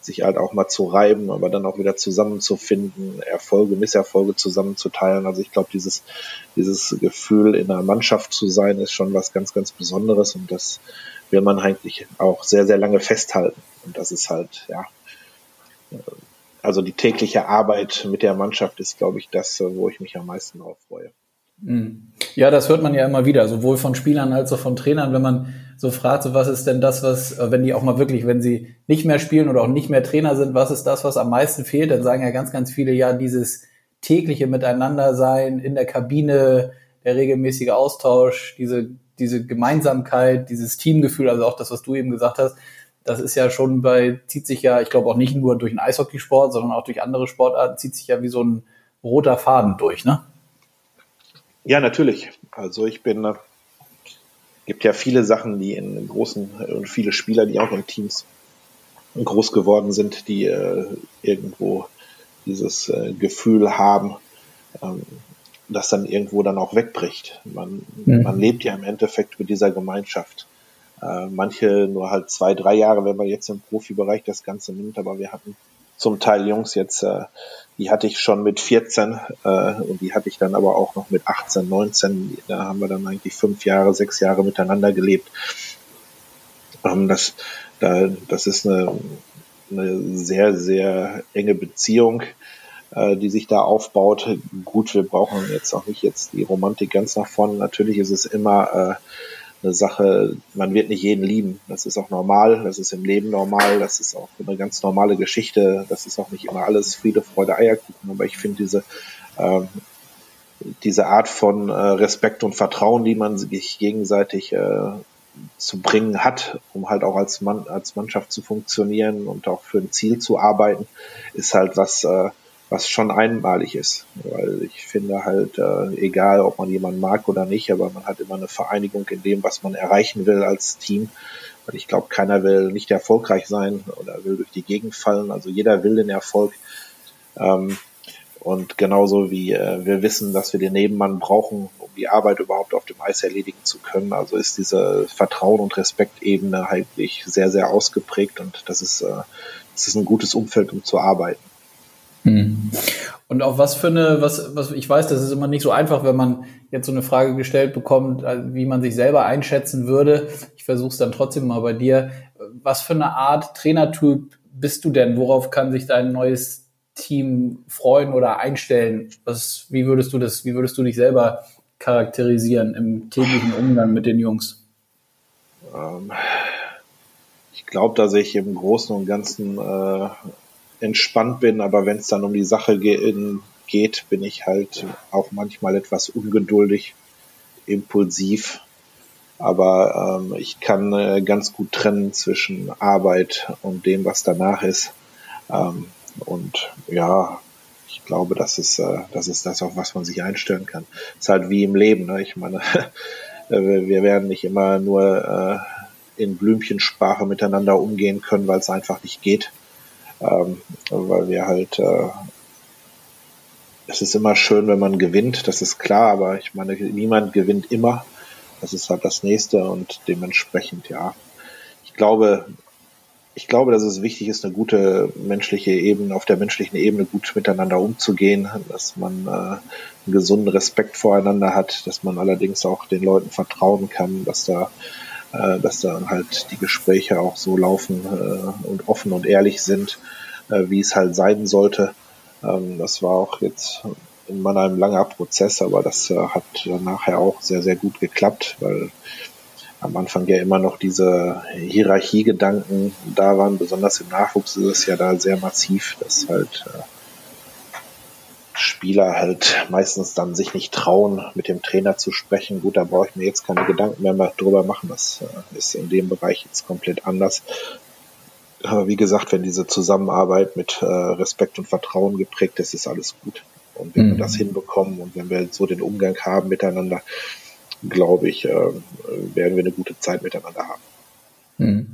sich halt auch mal zu reiben, aber dann auch wieder zusammenzufinden, Erfolge, Misserfolge zusammenzuteilen. Also ich glaube, dieses, dieses Gefühl, in einer Mannschaft zu sein, ist schon was ganz, ganz Besonderes und das will man eigentlich auch sehr, sehr lange festhalten. Und das ist halt, ja, also die tägliche Arbeit mit der Mannschaft ist, glaube ich, das, wo ich mich am meisten drauf freue. Mhm. Ja, das hört man ja immer wieder, sowohl von Spielern als auch von Trainern, wenn man so fragt, so was ist denn das, was, äh, wenn die auch mal wirklich, wenn sie nicht mehr spielen oder auch nicht mehr Trainer sind, was ist das, was am meisten fehlt, dann sagen ja ganz, ganz viele ja dieses tägliche Miteinander sein in der Kabine, der regelmäßige Austausch, diese, diese Gemeinsamkeit, dieses Teamgefühl, also auch das, was du eben gesagt hast, das ist ja schon bei, zieht sich ja, ich glaube auch nicht nur durch den Eishockeysport, sondern auch durch andere Sportarten, zieht sich ja wie so ein roter Faden durch, ne? Ja, natürlich. Also ich bin, äh, gibt ja viele Sachen, die in großen und viele Spieler, die auch in Teams groß geworden sind, die äh, irgendwo dieses äh, Gefühl haben, ähm, das dann irgendwo dann auch wegbricht. Man, mhm. man lebt ja im Endeffekt mit dieser Gemeinschaft. Äh, manche nur halt zwei, drei Jahre, wenn man jetzt im Profibereich das Ganze nimmt, aber wir hatten zum Teil Jungs jetzt, äh, die hatte ich schon mit 14 äh, und die hatte ich dann aber auch noch mit 18, 19. Da haben wir dann eigentlich fünf Jahre, sechs Jahre miteinander gelebt. Ähm, das, da, das ist eine, eine sehr, sehr enge Beziehung, äh, die sich da aufbaut. Gut, wir brauchen jetzt auch nicht jetzt die Romantik ganz nach vorne. Natürlich ist es immer äh, eine Sache, man wird nicht jeden lieben. Das ist auch normal, das ist im Leben normal, das ist auch eine ganz normale Geschichte, das ist auch nicht immer alles Friede, Freude, Eierkuchen, aber ich finde diese, ähm, diese Art von äh, Respekt und Vertrauen, die man sich gegenseitig äh, zu bringen hat, um halt auch als Mann, als Mannschaft zu funktionieren und auch für ein Ziel zu arbeiten, ist halt was, äh, was schon einmalig ist. Weil ich finde halt, äh, egal ob man jemanden mag oder nicht, aber man hat immer eine Vereinigung in dem, was man erreichen will als Team. Weil ich glaube, keiner will nicht erfolgreich sein oder will durch die Gegend fallen. Also jeder will den Erfolg. Ähm, und genauso wie äh, wir wissen, dass wir den Nebenmann brauchen, um die Arbeit überhaupt auf dem Eis erledigen zu können. Also ist diese Vertrauen- und Respektebene eigentlich sehr, sehr ausgeprägt und das ist, äh, das ist ein gutes Umfeld, um zu arbeiten. Hm. Und auf was für eine, was, was, ich weiß, das ist immer nicht so einfach, wenn man jetzt so eine Frage gestellt bekommt, äh, wie man sich selber einschätzen würde. Ich versuche es dann trotzdem mal bei dir. Was für eine Art Trainertyp bist du denn? Worauf kann sich dein neues Team freuen oder einstellen? Was, wie würdest du das, wie würdest du dich selber charakterisieren im täglichen Umgang mit den Jungs? Ähm, ich glaube, dass ich im Großen und Ganzen äh, entspannt bin, aber wenn es dann um die Sache ge geht, bin ich halt auch manchmal etwas ungeduldig, impulsiv. Aber ähm, ich kann äh, ganz gut trennen zwischen Arbeit und dem, was danach ist. Ähm, und ja, ich glaube, das ist, äh, das ist das, auf was man sich einstellen kann. Es ist halt wie im Leben. Ne? Ich meine, wir werden nicht immer nur äh, in Blümchensprache miteinander umgehen können, weil es einfach nicht geht ähm, weil wir halt, äh, es ist immer schön, wenn man gewinnt, das ist klar, aber ich meine, niemand gewinnt immer. Das ist halt das nächste und dementsprechend, ja. Ich glaube, ich glaube, dass es wichtig ist, eine gute menschliche Ebene, auf der menschlichen Ebene gut miteinander umzugehen, dass man äh, einen gesunden Respekt voreinander hat, dass man allerdings auch den Leuten vertrauen kann, dass da äh, dass dann halt die Gespräche auch so laufen äh, und offen und ehrlich sind, äh, wie es halt sein sollte. Ähm, das war auch jetzt in meinem langer Prozess, aber das äh, hat nachher auch sehr, sehr gut geklappt, weil am Anfang ja immer noch diese Hierarchiegedanken da waren. Besonders im Nachwuchs ist es ja da sehr massiv, dass halt äh, Spieler halt meistens dann sich nicht trauen, mit dem Trainer zu sprechen. Gut, da brauche ich mir jetzt keine Gedanken mehr drüber machen. Das äh, ist in dem Bereich jetzt komplett anders. Aber wie gesagt, wenn diese Zusammenarbeit mit äh, Respekt und Vertrauen geprägt ist, ist alles gut. Und wenn mhm. wir das hinbekommen und wenn wir so den Umgang haben miteinander, glaube ich, äh, werden wir eine gute Zeit miteinander haben. Mhm.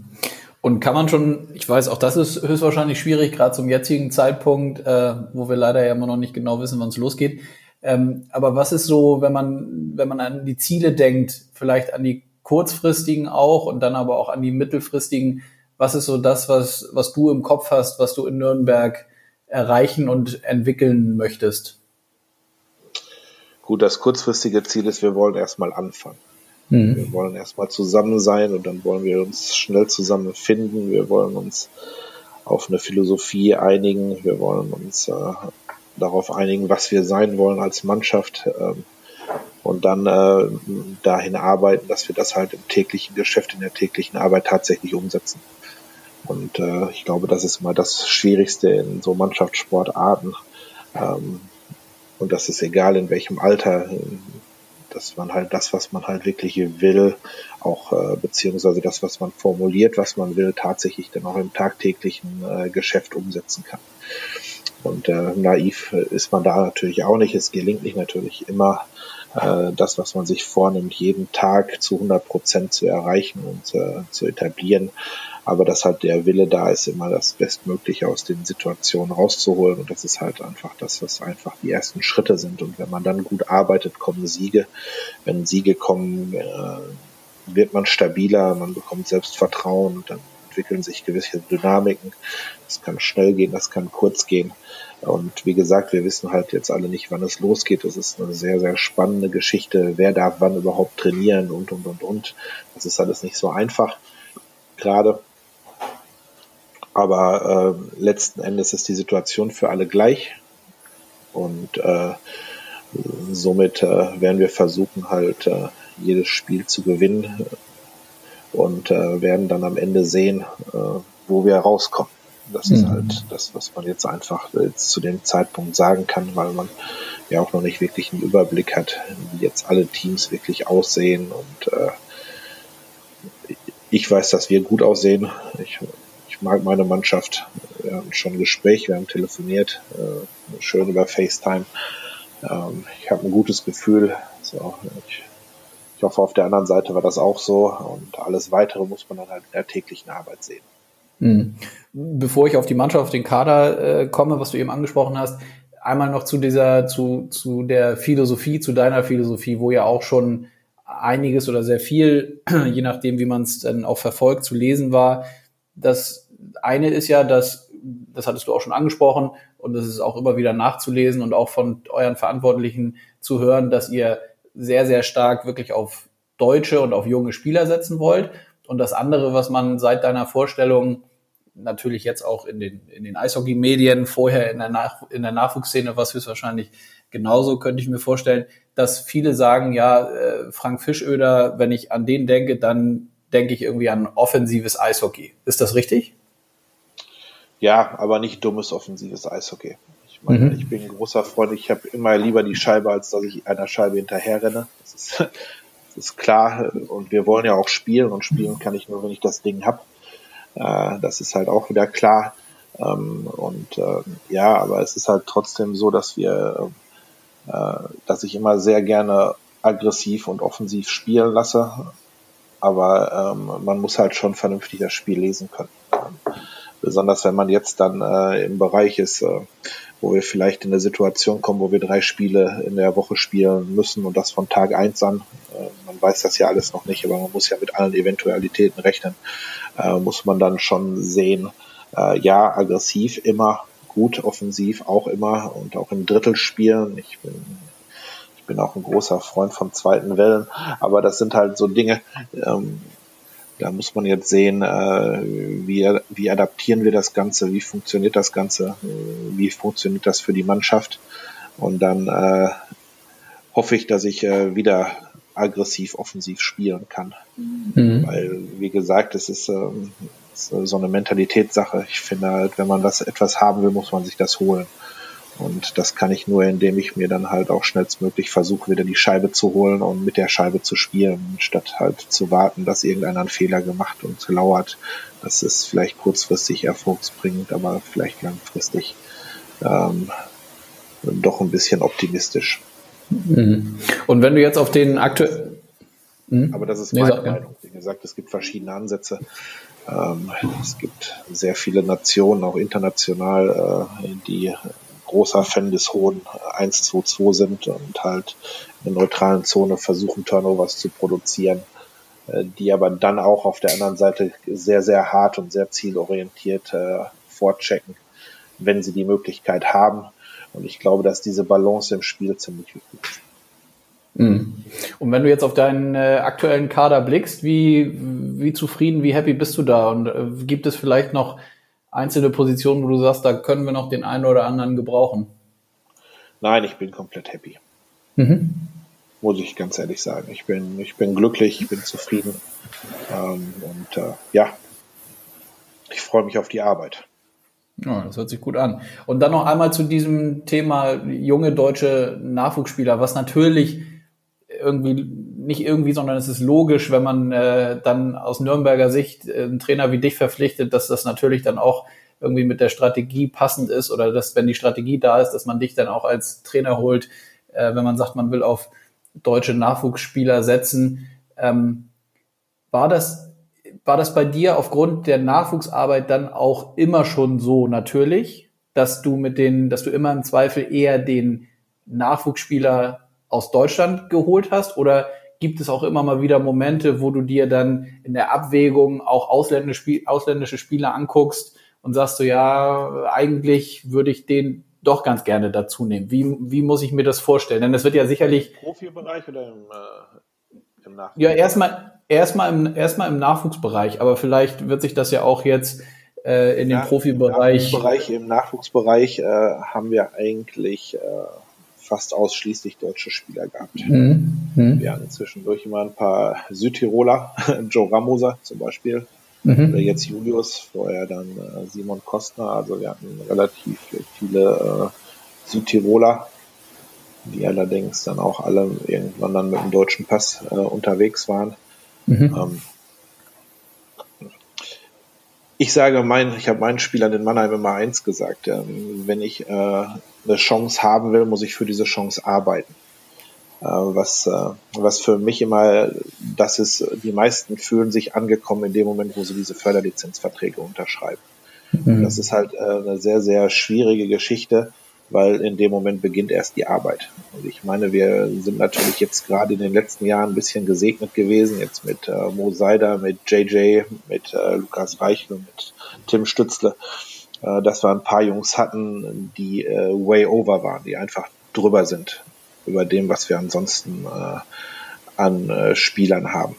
Und kann man schon, ich weiß, auch das ist höchstwahrscheinlich schwierig, gerade zum jetzigen Zeitpunkt, äh, wo wir leider ja immer noch nicht genau wissen, wann es losgeht. Ähm, aber was ist so, wenn man, wenn man an die Ziele denkt, vielleicht an die kurzfristigen auch und dann aber auch an die mittelfristigen, was ist so das, was, was du im Kopf hast, was du in Nürnberg erreichen und entwickeln möchtest? Gut, das kurzfristige Ziel ist, wir wollen erstmal anfangen. Mhm. Wir wollen erstmal zusammen sein und dann wollen wir uns schnell zusammen finden. Wir wollen uns auf eine Philosophie einigen. Wir wollen uns äh, darauf einigen, was wir sein wollen als Mannschaft. Ähm, und dann äh, dahin arbeiten, dass wir das halt im täglichen Geschäft, in der täglichen Arbeit tatsächlich umsetzen. Und äh, ich glaube, das ist mal das Schwierigste in so Mannschaftssportarten. Ähm, und das ist egal in welchem Alter, dass man halt das, was man halt wirklich will, auch äh, beziehungsweise das, was man formuliert, was man will, tatsächlich dann auch im tagtäglichen äh, Geschäft umsetzen kann. Und äh, naiv ist man da natürlich auch nicht. Es gelingt nicht natürlich immer, äh, das, was man sich vornimmt, jeden Tag zu 100 Prozent zu erreichen und äh, zu etablieren aber dass halt der Wille da ist, immer das Bestmögliche aus den Situationen rauszuholen und das ist halt einfach das, was einfach die ersten Schritte sind und wenn man dann gut arbeitet, kommen Siege. Wenn Siege kommen, äh, wird man stabiler, man bekommt Selbstvertrauen und dann entwickeln sich gewisse Dynamiken. Das kann schnell gehen, das kann kurz gehen. Und wie gesagt, wir wissen halt jetzt alle nicht, wann es losgeht. Das ist eine sehr, sehr spannende Geschichte. Wer darf wann überhaupt trainieren und, und, und, und. Das ist alles nicht so einfach. Gerade. Aber äh, letzten Endes ist die Situation für alle gleich. Und äh, somit äh, werden wir versuchen, halt äh, jedes Spiel zu gewinnen und äh, werden dann am Ende sehen, äh, wo wir rauskommen. Das mhm. ist halt das, was man jetzt einfach jetzt zu dem Zeitpunkt sagen kann, weil man ja auch noch nicht wirklich einen Überblick hat, wie jetzt alle Teams wirklich aussehen. Und äh, ich weiß, dass wir gut aussehen. Ich, ich meine Mannschaft. Wir haben schon ein Gespräch, wir haben telefoniert, äh, schön über FaceTime. Ähm, ich habe ein gutes Gefühl. So, ich, ich hoffe, auf der anderen Seite war das auch so. Und alles weitere muss man dann halt in der täglichen Arbeit sehen. Mhm. Bevor ich auf die Mannschaft, auf den Kader äh, komme, was du eben angesprochen hast, einmal noch zu dieser, zu, zu der Philosophie, zu deiner Philosophie, wo ja auch schon einiges oder sehr viel, je nachdem, wie man es dann auch verfolgt, zu lesen war. Das eine ist ja, dass, das hattest du auch schon angesprochen, und das ist auch immer wieder nachzulesen und auch von euren Verantwortlichen zu hören, dass ihr sehr, sehr stark wirklich auf deutsche und auf junge Spieler setzen wollt. Und das andere, was man seit deiner Vorstellung natürlich jetzt auch in den, in den Eishockey-Medien, vorher in der, Nach in der Nachwuchsszene, was höchstwahrscheinlich genauso, könnte ich mir vorstellen, dass viele sagen, ja, äh, Frank Fischöder, wenn ich an den denke, dann denke ich irgendwie an offensives Eishockey. Ist das richtig? Ja, aber nicht dummes offensives Eishockey. Ich meine, mhm. ich bin ein großer Freund, ich habe immer lieber die Scheibe, als dass ich einer Scheibe hinterher renne. Das ist, das ist klar. Und wir wollen ja auch spielen und spielen kann ich nur, wenn ich das Ding hab. Äh, das ist halt auch wieder klar. Ähm, und äh, ja, aber es ist halt trotzdem so, dass wir, äh, dass ich immer sehr gerne aggressiv und offensiv spielen lasse. Aber ähm, man muss halt schon vernünftig das Spiel lesen können. Besonders wenn man jetzt dann äh, im Bereich ist, äh, wo wir vielleicht in eine Situation kommen, wo wir drei Spiele in der Woche spielen müssen und das von Tag eins an. Äh, man weiß das ja alles noch nicht, aber man muss ja mit allen Eventualitäten rechnen. Äh, muss man dann schon sehen, äh, ja, aggressiv immer, gut, offensiv auch immer und auch im Drittelspielen. Ich bin ich bin auch ein großer Freund von zweiten Wellen, aber das sind halt so Dinge, ähm, da muss man jetzt sehen, äh, wie, wie adaptieren wir das Ganze, wie funktioniert das Ganze, äh, wie funktioniert das für die Mannschaft. Und dann äh, hoffe ich, dass ich äh, wieder aggressiv, offensiv spielen kann. Mhm. Weil, wie gesagt, es ist, äh, ist so eine Mentalitätssache. Ich finde halt, wenn man das etwas haben will, muss man sich das holen. Und das kann ich nur, indem ich mir dann halt auch schnellstmöglich versuche, wieder die Scheibe zu holen und mit der Scheibe zu spielen, statt halt zu warten, dass irgendeiner einen Fehler gemacht und lauert. Das ist vielleicht kurzfristig erfolgsbringend, aber vielleicht langfristig ähm, doch ein bisschen optimistisch. Mhm. Und wenn du jetzt auf den aktuellen... Mhm. Aber das ist meine nee, Meinung. Wie gesagt, es gibt verschiedene Ansätze. Ähm, es gibt sehr viele Nationen, auch international, äh, die großer Fan des hohen 1-2-2 sind und halt in der neutralen Zone versuchen, Turnovers zu produzieren, äh, die aber dann auch auf der anderen Seite sehr, sehr hart und sehr zielorientiert äh, vorchecken, wenn sie die Möglichkeit haben. Und ich glaube, dass diese Balance im Spiel ziemlich wichtig ist. Mhm. Und wenn du jetzt auf deinen äh, aktuellen Kader blickst, wie, wie zufrieden, wie happy bist du da? Und äh, gibt es vielleicht noch einzelne Positionen, wo du sagst, da können wir noch den einen oder anderen gebrauchen? Nein, ich bin komplett happy. Mhm. Muss ich ganz ehrlich sagen. Ich bin, ich bin glücklich, ich bin zufrieden. Ähm, und äh, ja, ich freue mich auf die Arbeit. Ja, das hört sich gut an. Und dann noch einmal zu diesem Thema junge deutsche Nachwuchsspieler, was natürlich irgendwie nicht irgendwie, sondern es ist logisch, wenn man äh, dann aus Nürnberger Sicht äh, einen Trainer wie dich verpflichtet, dass das natürlich dann auch irgendwie mit der Strategie passend ist oder dass, wenn die Strategie da ist, dass man dich dann auch als Trainer holt, äh, wenn man sagt, man will auf deutsche Nachwuchsspieler setzen. Ähm, war das war das bei dir aufgrund der Nachwuchsarbeit dann auch immer schon so natürlich, dass du mit den, dass du immer im Zweifel eher den Nachwuchsspieler aus Deutschland geholt hast oder gibt es auch immer mal wieder Momente, wo du dir dann in der Abwägung auch ausländische, Spieler anguckst und sagst du, ja, eigentlich würde ich den doch ganz gerne dazu nehmen. Wie, wie muss ich mir das vorstellen? Denn es wird ja sicherlich. Profibereich oder im, äh, im Nachwuchs? Ja, erstmal, erstmal im, erstmal im Nachwuchsbereich, aber vielleicht wird sich das ja auch jetzt äh, in ja, den Profibereich. Im Nachwuchsbereich, im Nachwuchsbereich äh, haben wir eigentlich äh, fast ausschließlich deutsche Spieler gehabt. Mhm. Mhm. Wir hatten zwischendurch immer ein paar Südtiroler, Joe Ramoser zum Beispiel, mhm. oder jetzt Julius, vorher dann äh, Simon Kostner. Also wir hatten relativ viele äh, Südtiroler, die allerdings dann auch alle irgendwann dann mit dem deutschen Pass äh, unterwegs waren. Mhm. Ähm, ich sage mein, ich habe meinen Spielern in Mannheim immer eins gesagt, ähm, wenn ich äh, eine Chance haben will, muss ich für diese Chance arbeiten. Äh, was, äh, was für mich immer, das ist, die meisten fühlen sich angekommen in dem Moment, wo sie diese Förderlizenzverträge unterschreiben. Mhm. Das ist halt äh, eine sehr, sehr schwierige Geschichte weil in dem Moment beginnt erst die Arbeit. Und ich meine, wir sind natürlich jetzt gerade in den letzten Jahren ein bisschen gesegnet gewesen, jetzt mit äh, Mo Seider, mit JJ, mit äh, Lukas Reichel, mit Tim Stützle, äh, dass wir ein paar Jungs hatten, die äh, way over waren, die einfach drüber sind über dem, was wir ansonsten äh, an äh, Spielern haben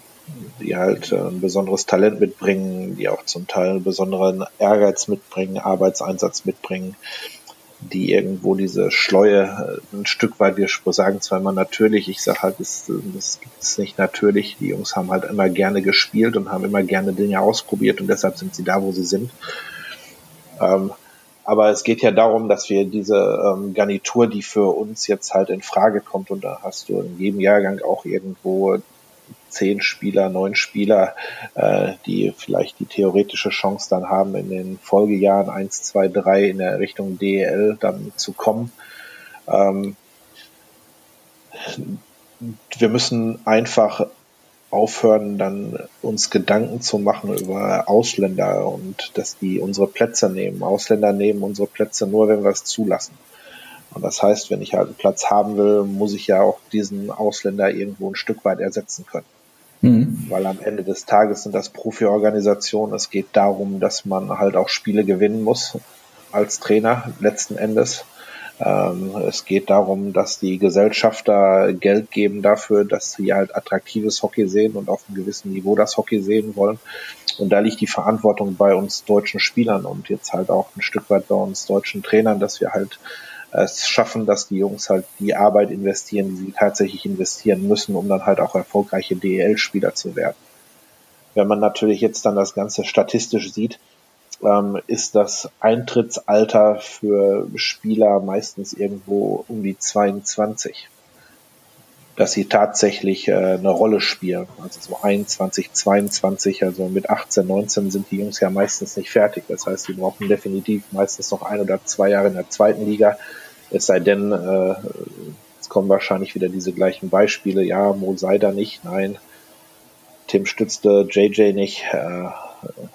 die halt äh, ein besonderes Talent mitbringen, die auch zum Teil einen besonderen Ehrgeiz mitbringen, Arbeitseinsatz mitbringen, die irgendwo diese Schleue äh, ein Stück weit, wir sagen zwar immer natürlich, ich sage halt, das, das ist nicht natürlich. Die Jungs haben halt immer gerne gespielt und haben immer gerne Dinge ausprobiert und deshalb sind sie da, wo sie sind. Ähm, aber es geht ja darum, dass wir diese ähm, Garnitur, die für uns jetzt halt in Frage kommt, und da hast du in jedem Jahrgang auch irgendwo zehn Spieler, neun Spieler, äh, die vielleicht die theoretische Chance dann haben, in den Folgejahren eins, zwei, drei in der Richtung DEL dann zu kommen. Ähm, wir müssen einfach aufhören, dann uns Gedanken zu machen über Ausländer und dass die unsere Plätze nehmen. Ausländer nehmen unsere Plätze nur, wenn wir es zulassen. Und das heißt, wenn ich halt einen Platz haben will, muss ich ja auch diesen Ausländer irgendwo ein Stück weit ersetzen können. Mhm. Weil am Ende des Tages sind das Profi-Organisationen. Es geht darum, dass man halt auch Spiele gewinnen muss als Trainer letzten Endes. Ähm, es geht darum, dass die Gesellschafter Geld geben dafür, dass sie halt attraktives Hockey sehen und auf einem gewissen Niveau das Hockey sehen wollen. Und da liegt die Verantwortung bei uns deutschen Spielern und jetzt halt auch ein Stück weit bei uns deutschen Trainern, dass wir halt es schaffen, dass die Jungs halt die Arbeit investieren, die sie tatsächlich investieren müssen, um dann halt auch erfolgreiche DEL-Spieler zu werden. Wenn man natürlich jetzt dann das Ganze statistisch sieht, ähm, ist das Eintrittsalter für Spieler meistens irgendwo um die 22 dass sie tatsächlich äh, eine Rolle spielen. Also so 21, 22, also mit 18, 19 sind die Jungs ja meistens nicht fertig. Das heißt, sie brauchen definitiv meistens noch ein oder zwei Jahre in der zweiten Liga, es sei denn, äh, es kommen wahrscheinlich wieder diese gleichen Beispiele. Ja, Mo Seider nicht, nein. Tim stützte JJ nicht, äh,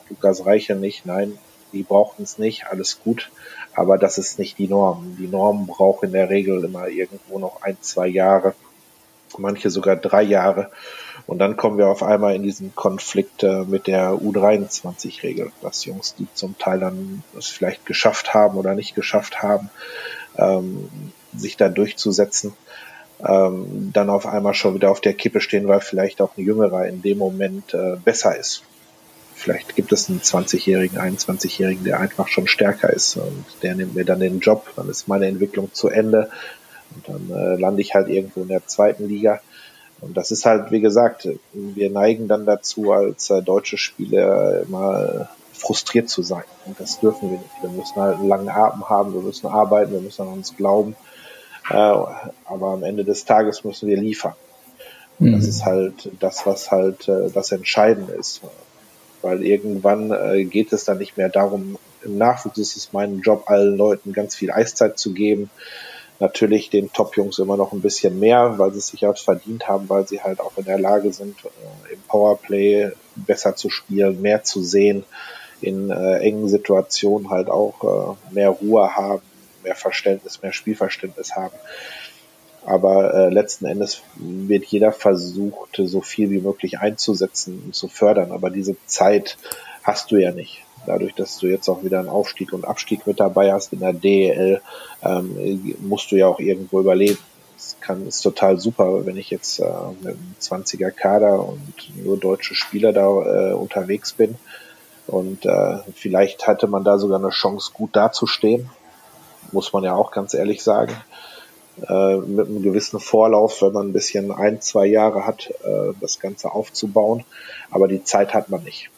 Lukas Reicher nicht, nein. Die brauchen es nicht, alles gut. Aber das ist nicht die Norm. Die Norm braucht in der Regel immer irgendwo noch ein, zwei Jahre, manche sogar drei Jahre. Und dann kommen wir auf einmal in diesen Konflikt äh, mit der U23-Regel, dass Jungs, die zum Teil dann es vielleicht geschafft haben oder nicht geschafft haben, ähm, sich da durchzusetzen, ähm, dann auf einmal schon wieder auf der Kippe stehen, weil vielleicht auch ein Jüngerer in dem Moment äh, besser ist. Vielleicht gibt es einen 20-Jährigen, 21-Jährigen, der einfach schon stärker ist und der nimmt mir dann den Job, dann ist meine Entwicklung zu Ende und dann äh, lande ich halt irgendwo in der zweiten Liga. Und das ist halt, wie gesagt, wir neigen dann dazu, als äh, deutsche Spieler immer frustriert zu sein. Und das dürfen wir nicht. Wir müssen halt einen langen Atem haben, wir müssen arbeiten, wir müssen an uns glauben. Äh, aber am Ende des Tages müssen wir liefern. Und das mhm. ist halt das, was halt äh, das Entscheidende ist. Weil irgendwann äh, geht es dann nicht mehr darum, im Nachwuchs ist es mein Job, allen Leuten ganz viel Eiszeit zu geben. Natürlich den Top-Jungs immer noch ein bisschen mehr, weil sie es sich auch verdient haben, weil sie halt auch in der Lage sind, im Powerplay besser zu spielen, mehr zu sehen in äh, engen Situationen halt auch äh, mehr Ruhe haben, mehr Verständnis, mehr Spielverständnis haben. Aber äh, letzten Endes wird jeder versucht, so viel wie möglich einzusetzen und zu fördern. Aber diese Zeit hast du ja nicht. Dadurch, dass du jetzt auch wieder einen Aufstieg und Abstieg mit dabei hast in der DEL, ähm, musst du ja auch irgendwo überleben. Es kann, ist total super, wenn ich jetzt äh, mit einem 20er Kader und nur deutsche Spieler da äh, unterwegs bin. Und äh, vielleicht hatte man da sogar eine Chance, gut dazustehen. Muss man ja auch ganz ehrlich sagen. Äh, mit einem gewissen Vorlauf, wenn man ein bisschen ein, zwei Jahre hat, äh, das Ganze aufzubauen. Aber die Zeit hat man nicht.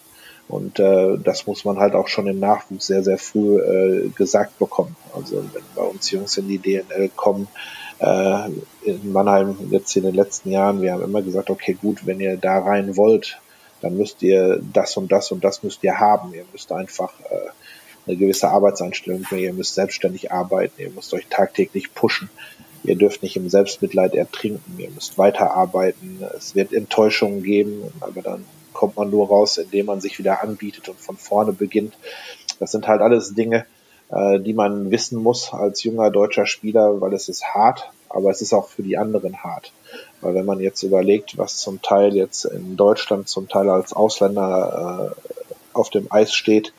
Und äh, das muss man halt auch schon im Nachwuchs sehr, sehr früh äh, gesagt bekommen. Also wenn bei uns Jungs in die DNL kommen, äh, in Mannheim jetzt in den letzten Jahren, wir haben immer gesagt, okay, gut, wenn ihr da rein wollt, dann müsst ihr das und das und das müsst ihr haben. Ihr müsst einfach äh, eine gewisse Arbeitseinstellung bringen, ihr müsst selbstständig arbeiten, ihr müsst euch tagtäglich pushen. Ihr dürft nicht im Selbstmitleid ertrinken, ihr müsst weiterarbeiten. Es wird Enttäuschungen geben, aber dann kommt man nur raus, indem man sich wieder anbietet und von vorne beginnt. Das sind halt alles Dinge, äh, die man wissen muss als junger deutscher Spieler, weil es ist hart, aber es ist auch für die anderen hart. Weil wenn man jetzt überlegt, was zum Teil jetzt in Deutschland zum Teil als Ausländer äh, auf dem Eis steht,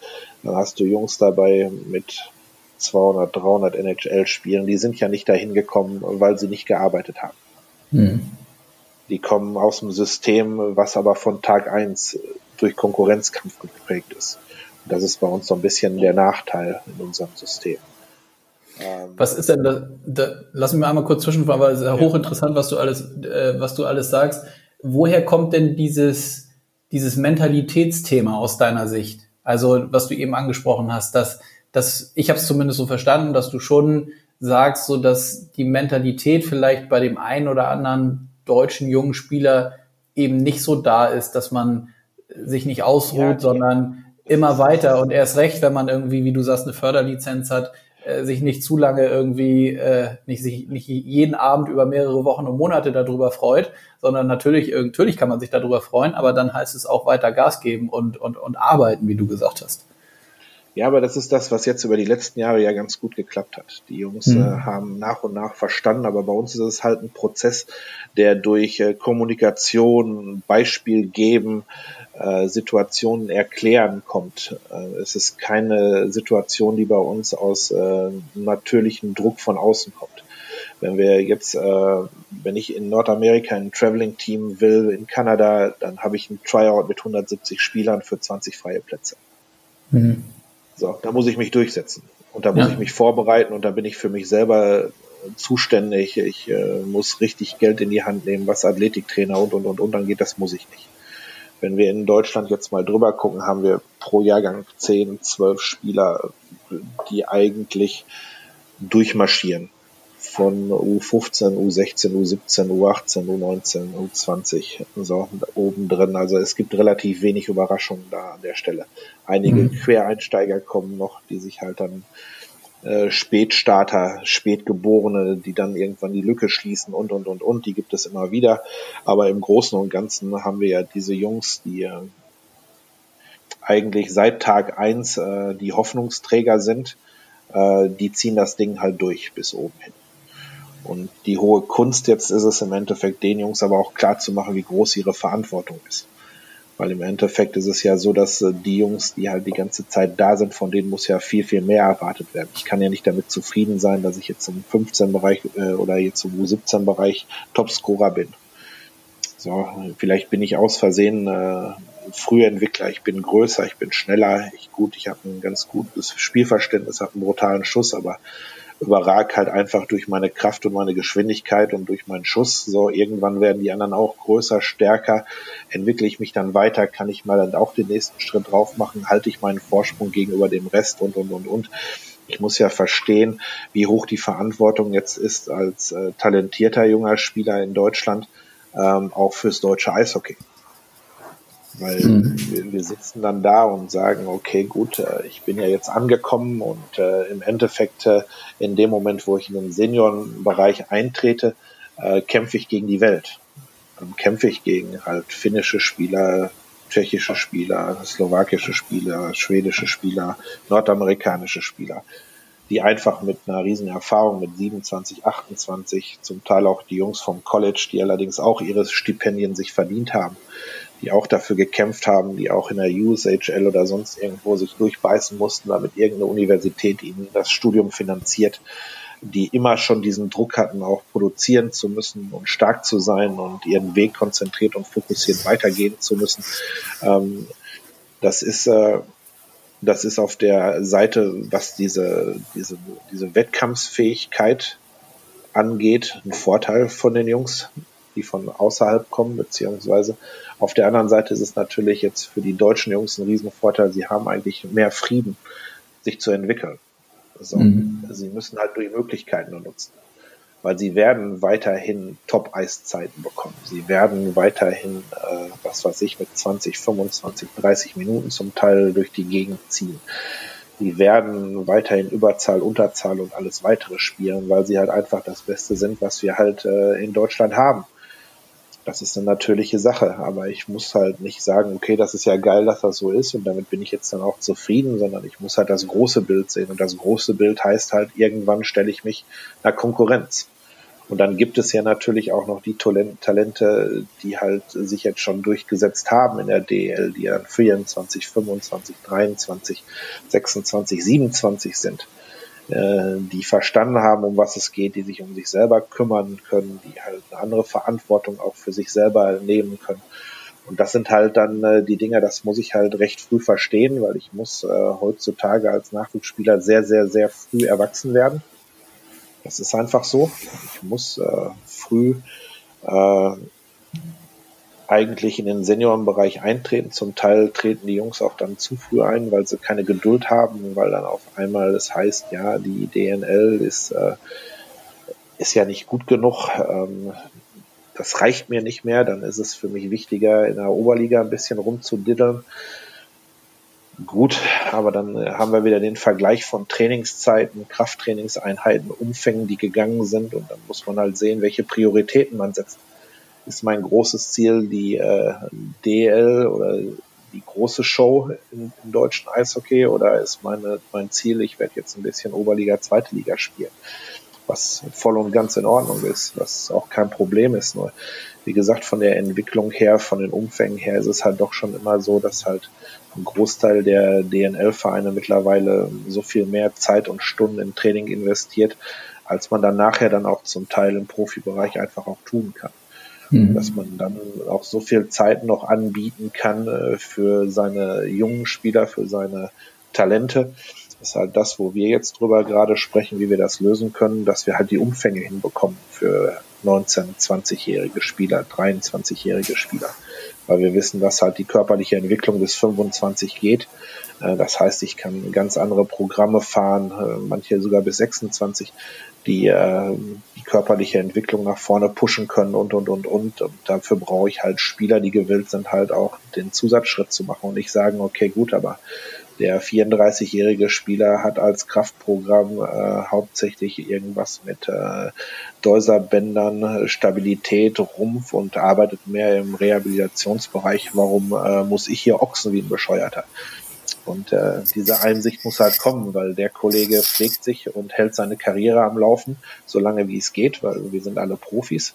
dann hast du Jungs dabei mit 200, 300 NHL-Spielen, die sind ja nicht dahin gekommen, weil sie nicht gearbeitet haben. Mhm. Die kommen aus dem System, was aber von Tag eins durch Konkurrenzkampf geprägt ist. Und das ist bei uns so ein bisschen der Nachteil in unserem System. Ähm, was ist denn da, da lass mich mal einmal kurz zwischenfahren, weil es ist ja hochinteressant, was du alles, äh, was du alles sagst. Woher kommt denn dieses, dieses Mentalitätsthema aus deiner Sicht? Also, was du eben angesprochen hast, dass, dass ich habe es zumindest so verstanden, dass du schon sagst, so dass die Mentalität vielleicht bei dem einen oder anderen deutschen jungen Spieler eben nicht so da ist, dass man sich nicht ausruht, ja, sondern immer weiter und erst recht, wenn man irgendwie, wie du sagst, eine Förderlizenz hat, äh, sich nicht zu lange irgendwie, äh, nicht sich nicht jeden Abend über mehrere Wochen und Monate darüber freut, sondern natürlich, natürlich kann man sich darüber freuen, aber dann heißt es auch weiter Gas geben und, und, und arbeiten, wie du gesagt hast. Ja, aber das ist das, was jetzt über die letzten Jahre ja ganz gut geklappt hat. Die Jungs mhm. äh, haben nach und nach verstanden, aber bei uns ist es halt ein Prozess, der durch äh, Kommunikation, Beispiel geben, äh, Situationen erklären kommt. Äh, es ist keine Situation, die bei uns aus äh, natürlichem Druck von außen kommt. Wenn wir jetzt, äh, wenn ich in Nordamerika ein Traveling-Team will, in Kanada, dann habe ich ein Tryout mit 170 Spielern für 20 freie Plätze. Mhm. So, da muss ich mich durchsetzen. Und da muss ja. ich mich vorbereiten und da bin ich für mich selber zuständig. Ich äh, muss richtig Geld in die Hand nehmen, was Athletiktrainer und und und und dann geht, das muss ich nicht. Wenn wir in Deutschland jetzt mal drüber gucken, haben wir pro Jahrgang 10, 12 Spieler, die eigentlich durchmarschieren von U15, U16, U17, U18, U19, U20 so oben drin. Also es gibt relativ wenig Überraschungen da an der Stelle. Einige mhm. Quereinsteiger kommen noch, die sich halt dann äh, Spätstarter, Spätgeborene, die dann irgendwann die Lücke schließen und und und und, die gibt es immer wieder. Aber im Großen und Ganzen haben wir ja diese Jungs, die äh, eigentlich seit Tag eins äh, die Hoffnungsträger sind, äh, die ziehen das Ding halt durch bis oben hin. Und die hohe Kunst jetzt ist es im Endeffekt, den Jungs aber auch klar zu machen, wie groß ihre Verantwortung ist. Weil im Endeffekt ist es ja so, dass äh, die Jungs, die halt die ganze Zeit da sind, von denen muss ja viel, viel mehr erwartet werden. Ich kann ja nicht damit zufrieden sein, dass ich jetzt im 15-Bereich äh, oder jetzt im U17-Bereich Topscorer bin. So, vielleicht bin ich aus Versehen äh, früher Entwickler, ich bin größer, ich bin schneller, ich gut, ich habe ein ganz gutes Spielverständnis, habe einen brutalen Schuss, aber überrag halt einfach durch meine Kraft und meine Geschwindigkeit und durch meinen Schuss. So, irgendwann werden die anderen auch größer, stärker. Entwickle ich mich dann weiter, kann ich mal dann auch den nächsten Schritt drauf machen, halte ich meinen Vorsprung gegenüber dem Rest und, und, und, und. Ich muss ja verstehen, wie hoch die Verantwortung jetzt ist als äh, talentierter junger Spieler in Deutschland, ähm, auch fürs deutsche Eishockey. Weil mhm. wir, wir, sitzen dann da und sagen, okay, gut, äh, ich bin ja jetzt angekommen und äh, im Endeffekt äh, in dem Moment, wo ich in den Seniorenbereich eintrete, äh, kämpfe ich gegen die Welt. Dann kämpfe ich gegen halt finnische Spieler, tschechische Spieler, slowakische Spieler, schwedische Spieler, nordamerikanische Spieler die einfach mit einer riesen Erfahrung mit 27, 28, zum Teil auch die Jungs vom College, die allerdings auch ihre Stipendien sich verdient haben, die auch dafür gekämpft haben, die auch in der USHL oder sonst irgendwo sich durchbeißen mussten, damit irgendeine Universität ihnen das Studium finanziert, die immer schon diesen Druck hatten, auch produzieren zu müssen und stark zu sein und ihren Weg konzentriert und fokussiert weitergehen zu müssen. Ähm, das ist äh, das ist auf der Seite, was diese, diese, diese Wettkampfsfähigkeit angeht, ein Vorteil von den Jungs, die von außerhalb kommen, beziehungsweise auf der anderen Seite ist es natürlich jetzt für die deutschen Jungs ein Riesenvorteil. Sie haben eigentlich mehr Frieden, sich zu entwickeln. Also, mhm. Sie müssen halt nur die Möglichkeiten nur nutzen weil sie werden weiterhin Top-Eiszeiten bekommen. Sie werden weiterhin, äh, was weiß ich, mit 20, 25, 30 Minuten zum Teil durch die Gegend ziehen. Sie werden weiterhin Überzahl, Unterzahl und alles weitere spielen, weil sie halt einfach das Beste sind, was wir halt äh, in Deutschland haben. Das ist eine natürliche Sache, aber ich muss halt nicht sagen, okay, das ist ja geil, dass das so ist und damit bin ich jetzt dann auch zufrieden, sondern ich muss halt das große Bild sehen und das große Bild heißt halt, irgendwann stelle ich mich einer Konkurrenz. Und dann gibt es ja natürlich auch noch die Talente, die halt sich jetzt schon durchgesetzt haben in der DL, die dann 24, 25, 23, 26, 27 sind, äh, die verstanden haben, um was es geht, die sich um sich selber kümmern können, die halt eine andere Verantwortung auch für sich selber nehmen können. Und das sind halt dann äh, die Dinge, das muss ich halt recht früh verstehen, weil ich muss äh, heutzutage als Nachwuchsspieler sehr, sehr, sehr früh erwachsen werden das ist einfach so. Ich muss äh, früh äh, eigentlich in den Seniorenbereich eintreten. Zum Teil treten die Jungs auch dann zu früh ein, weil sie keine Geduld haben, weil dann auf einmal das heißt, ja, die DNL ist, äh, ist ja nicht gut genug. Ähm, das reicht mir nicht mehr. Dann ist es für mich wichtiger, in der Oberliga ein bisschen rumzudiddeln Gut, aber dann haben wir wieder den Vergleich von Trainingszeiten, Krafttrainingseinheiten, Umfängen, die gegangen sind und dann muss man halt sehen, welche Prioritäten man setzt. Ist mein großes Ziel die äh, DL oder die große Show im, im deutschen Eishockey oder ist meine, mein Ziel, ich werde jetzt ein bisschen Oberliga, Zweite Liga spielen, was voll und ganz in Ordnung ist, was auch kein Problem ist. Nur, wie gesagt, von der Entwicklung her, von den Umfängen her ist es halt doch schon immer so, dass halt ein Großteil der DNL-Vereine mittlerweile so viel mehr Zeit und Stunden im Training investiert, als man dann nachher dann auch zum Teil im Profibereich einfach auch tun kann. Mhm. Dass man dann auch so viel Zeit noch anbieten kann äh, für seine jungen Spieler, für seine Talente. Ist halt das, wo wir jetzt drüber gerade sprechen, wie wir das lösen können, dass wir halt die Umfänge hinbekommen für 19, 20-jährige Spieler, 23-jährige Spieler weil wir wissen, dass halt die körperliche Entwicklung bis 25 geht. Äh, das heißt, ich kann ganz andere Programme fahren, äh, manche sogar bis 26, die äh, die körperliche Entwicklung nach vorne pushen können und, und, und, und. Und dafür brauche ich halt Spieler, die gewillt sind, halt auch den Zusatzschritt zu machen und nicht sagen, okay, gut, aber der 34-jährige Spieler hat als Kraftprogramm äh, hauptsächlich irgendwas mit äh, Deuserbändern, Stabilität, Rumpf und arbeitet mehr im Rehabilitationsbereich. Warum äh, muss ich hier Ochsen wie ein Bescheuerter? Und äh, diese Einsicht muss halt kommen, weil der Kollege pflegt sich und hält seine Karriere am Laufen, solange wie es geht, weil wir sind alle Profis.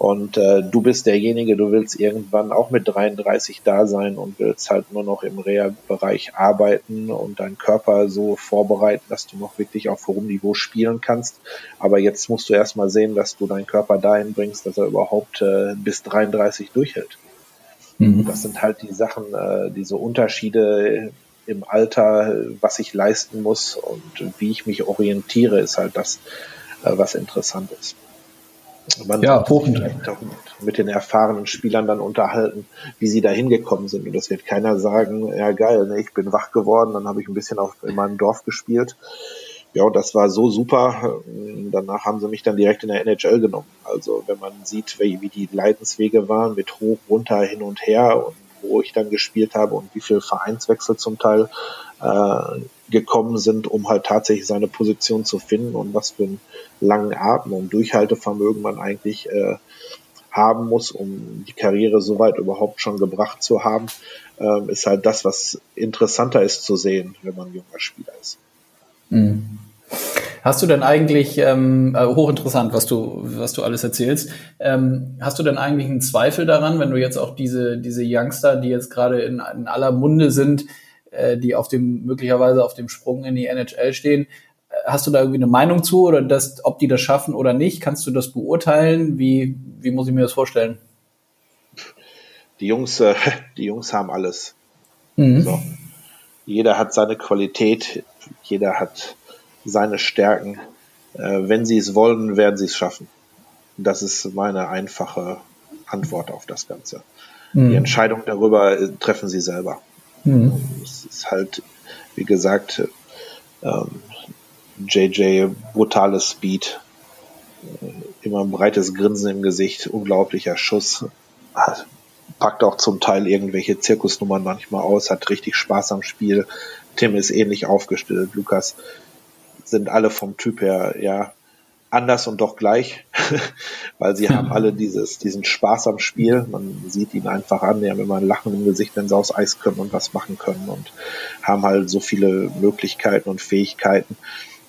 Und äh, du bist derjenige, du willst irgendwann auch mit 33 da sein und willst halt nur noch im Reha-Bereich arbeiten und deinen Körper so vorbereiten, dass du noch wirklich auf hohem Niveau spielen kannst. Aber jetzt musst du erstmal sehen, dass du deinen Körper dahin bringst, dass er überhaupt äh, bis 33 durchhält. Mhm. Das sind halt die Sachen, äh, diese Unterschiede im Alter, was ich leisten muss und wie ich mich orientiere, ist halt das, äh, was interessant ist. Man ja, mit, mit, den erfahrenen Spielern dann unterhalten, wie sie da hingekommen sind. Und das wird keiner sagen, ja geil, ne, ich bin wach geworden, dann habe ich ein bisschen auf, in meinem Dorf gespielt. Ja, und das war so super. Danach haben sie mich dann direkt in der NHL genommen. Also wenn man sieht, wie, wie die Leidenswege waren, mit hoch, runter, hin und her und wo ich dann gespielt habe und wie viel Vereinswechsel zum Teil äh, gekommen sind, um halt tatsächlich seine Position zu finden und was für einen langen Atem und Durchhaltevermögen man eigentlich äh, haben muss, um die Karriere soweit überhaupt schon gebracht zu haben, ähm, ist halt das, was interessanter ist zu sehen, wenn man junger Spieler ist. Mhm. Hast du denn eigentlich, ähm, äh, hochinteressant, was du, was du alles erzählst, ähm, hast du denn eigentlich einen Zweifel daran, wenn du jetzt auch diese, diese Youngster, die jetzt gerade in, in aller Munde sind, äh, die auf dem, möglicherweise auf dem Sprung in die NHL stehen, hast du da irgendwie eine Meinung zu oder das, ob die das schaffen oder nicht? Kannst du das beurteilen? Wie, wie muss ich mir das vorstellen? Die Jungs, äh, die Jungs haben alles. Mhm. So. Jeder hat seine Qualität, jeder hat seine Stärken. Äh, wenn sie es wollen, werden sie es schaffen. Das ist meine einfache Antwort auf das Ganze. Mhm. Die Entscheidung darüber äh, treffen sie selber. Mhm. Es ist halt, wie gesagt, ähm, JJ brutales Speed, äh, immer ein breites Grinsen im Gesicht, unglaublicher Schuss, packt auch zum Teil irgendwelche Zirkusnummern manchmal aus, hat richtig Spaß am Spiel. Tim ist ähnlich aufgestellt, Lukas sind alle vom Typ her, ja, anders und doch gleich, weil sie haben alle dieses, diesen Spaß am Spiel. Man sieht ihn einfach an, die haben immer ein Lachen im Gesicht, wenn sie aufs Eis können und was machen können und haben halt so viele Möglichkeiten und Fähigkeiten.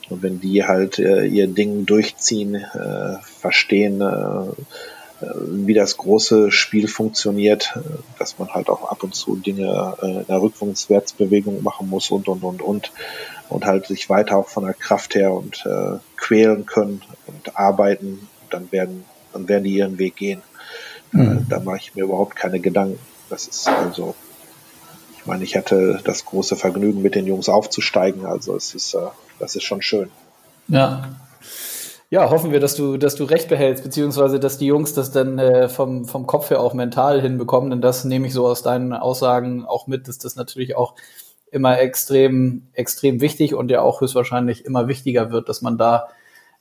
Und wenn die halt äh, ihr Ding durchziehen, äh, verstehen, äh, äh, wie das große Spiel funktioniert, äh, dass man halt auch ab und zu Dinge äh, in der Rückwärtsbewegung machen muss und und und und und halt sich weiter auch von der Kraft her und äh, quälen können und arbeiten, dann werden dann werden die ihren Weg gehen. Mhm. Da mache ich mir überhaupt keine Gedanken. Das ist also, ich meine, ich hatte das große Vergnügen, mit den Jungs aufzusteigen. Also es ist, äh, das ist schon schön. Ja, ja, hoffen wir, dass du, dass du recht behältst, beziehungsweise dass die Jungs das dann äh, vom, vom Kopf her auch mental hinbekommen. Denn das nehme ich so aus deinen Aussagen auch mit, dass das natürlich auch immer extrem, extrem wichtig und ja auch höchstwahrscheinlich immer wichtiger wird, dass man da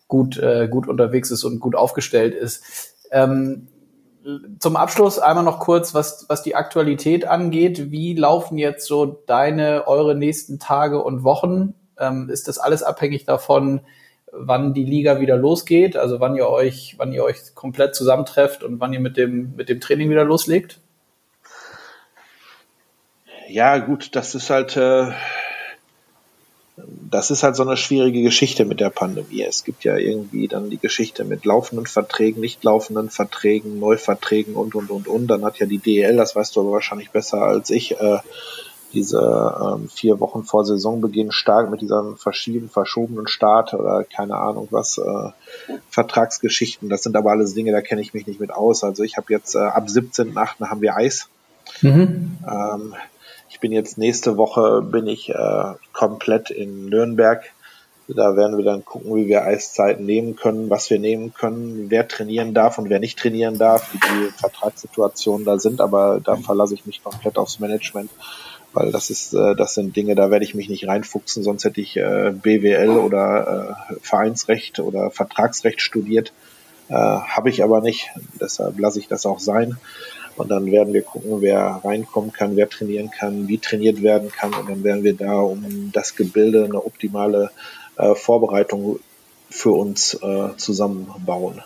gut, äh, gut unterwegs ist und gut aufgestellt ist. Ähm, zum Abschluss einmal noch kurz, was, was die Aktualität angeht. Wie laufen jetzt so deine, eure nächsten Tage und Wochen? Ähm, ist das alles abhängig davon, wann die Liga wieder losgeht, also wann ihr euch, wann ihr euch komplett zusammentrefft und wann ihr mit dem, mit dem Training wieder loslegt? Ja, gut, das ist halt, äh, das ist halt so eine schwierige Geschichte mit der Pandemie. Es gibt ja irgendwie dann die Geschichte mit laufenden Verträgen, nicht laufenden Verträgen, Neuverträgen und, und, und, und. Dann hat ja die DL, das weißt du aber wahrscheinlich besser als ich, äh, diese ähm, vier Wochen vor Saisonbeginn stark mit diesem verschieben, verschobenen Start oder keine Ahnung was, äh, Vertragsgeschichten. Das sind aber alles Dinge, da kenne ich mich nicht mit aus. Also ich habe jetzt äh, ab 17.8. haben wir Eis. Mhm. Ähm, ich bin jetzt nächste Woche bin ich äh, komplett in Nürnberg. Da werden wir dann gucken, wie wir Eiszeiten nehmen können, was wir nehmen können, wer trainieren darf und wer nicht trainieren darf, wie die Vertragssituationen da sind. Aber da verlasse ich mich komplett aufs Management weil das ist, äh, das sind Dinge, da werde ich mich nicht reinfuchsen, sonst hätte ich äh, BWL oder äh, Vereinsrecht oder Vertragsrecht studiert. Äh, Habe ich aber nicht, deshalb lasse ich das auch sein. Und dann werden wir gucken, wer reinkommen kann, wer trainieren kann, wie trainiert werden kann. Und dann werden wir da um das Gebilde eine optimale äh, Vorbereitung für uns äh, zusammenbauen.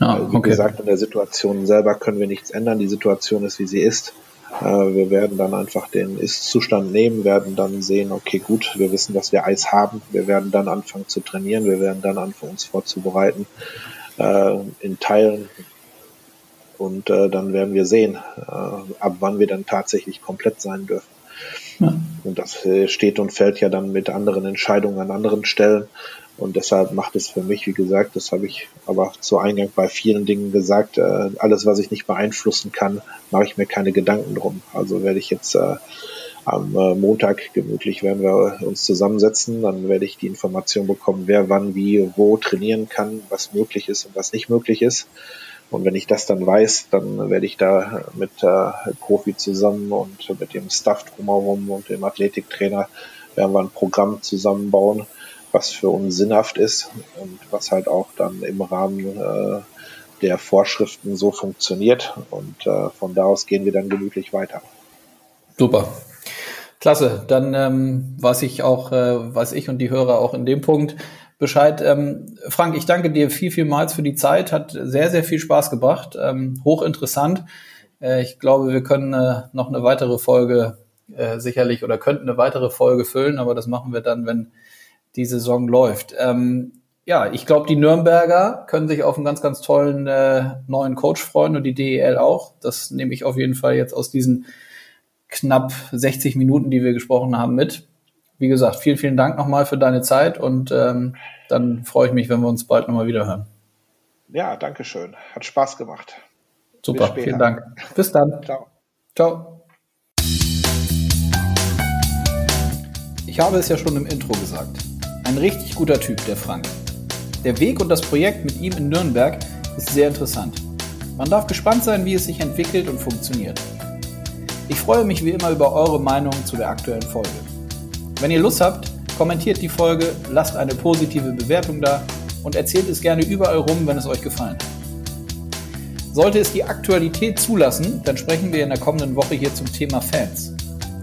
Ah, okay. Wie gesagt, in der Situation selber können wir nichts ändern. Die Situation ist, wie sie ist. Äh, wir werden dann einfach den Ist-Zustand nehmen, werden dann sehen, okay, gut, wir wissen, dass wir Eis haben. Wir werden dann anfangen zu trainieren. Wir werden dann anfangen, uns vorzubereiten äh, in Teilen. Und äh, dann werden wir sehen, äh, ab wann wir dann tatsächlich komplett sein dürfen. Ja. Und das äh, steht und fällt ja dann mit anderen Entscheidungen an anderen Stellen. Und deshalb macht es für mich, wie gesagt, das habe ich aber zu Eingang bei vielen Dingen gesagt, äh, alles, was ich nicht beeinflussen kann, mache ich mir keine Gedanken drum. Also werde ich jetzt äh, am äh, Montag gemütlich werden wir uns zusammensetzen, dann werde ich die Information bekommen, wer wann, wie, wo trainieren kann, was möglich ist und was nicht möglich ist. Und wenn ich das dann weiß, dann werde ich da mit äh, Profi zusammen und mit dem Staff drumherum und dem Athletiktrainer werden wir ein Programm zusammenbauen, was für uns sinnhaft ist und was halt auch dann im Rahmen äh, der Vorschriften so funktioniert. Und äh, von da aus gehen wir dann gemütlich weiter. Super. Klasse. Dann ähm, weiß ich auch, äh, weiß ich und die Hörer auch in dem Punkt Bescheid. Ähm, Frank, ich danke dir viel, vielmals für die Zeit. Hat sehr, sehr viel Spaß gebracht. Ähm, hochinteressant. Äh, ich glaube, wir können äh, noch eine weitere Folge äh, sicherlich oder könnten eine weitere Folge füllen, aber das machen wir dann, wenn die Saison läuft. Ähm, ja, ich glaube, die Nürnberger können sich auf einen ganz, ganz tollen äh, neuen Coach freuen und die DEL auch. Das nehme ich auf jeden Fall jetzt aus diesen knapp 60 Minuten, die wir gesprochen haben, mit. Wie gesagt, vielen, vielen Dank nochmal für deine Zeit und ähm, dann freue ich mich, wenn wir uns bald nochmal wieder hören. Ja, danke schön. Hat Spaß gemacht. Super, vielen Dank. Bis dann. Ciao. Ciao. Ich habe es ja schon im Intro gesagt. Ein richtig guter Typ, der Frank. Der Weg und das Projekt mit ihm in Nürnberg ist sehr interessant. Man darf gespannt sein, wie es sich entwickelt und funktioniert. Ich freue mich wie immer über eure Meinung zu der aktuellen Folge. Wenn ihr Lust habt, kommentiert die Folge, lasst eine positive Bewertung da und erzählt es gerne überall rum, wenn es euch gefallen hat. Sollte es die Aktualität zulassen, dann sprechen wir in der kommenden Woche hier zum Thema Fans.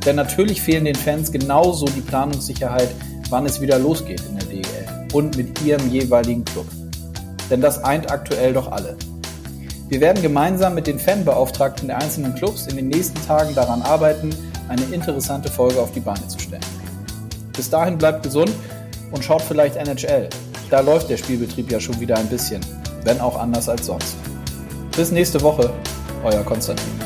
Denn natürlich fehlen den Fans genauso die Planungssicherheit, wann es wieder losgeht in der DEL und mit ihrem jeweiligen Club. Denn das eint aktuell doch alle. Wir werden gemeinsam mit den Fanbeauftragten der einzelnen Clubs in den nächsten Tagen daran arbeiten, eine interessante Folge auf die Beine zu stellen. Bis dahin bleibt gesund und schaut vielleicht NHL. Da läuft der Spielbetrieb ja schon wieder ein bisschen, wenn auch anders als sonst. Bis nächste Woche, euer Konstantin.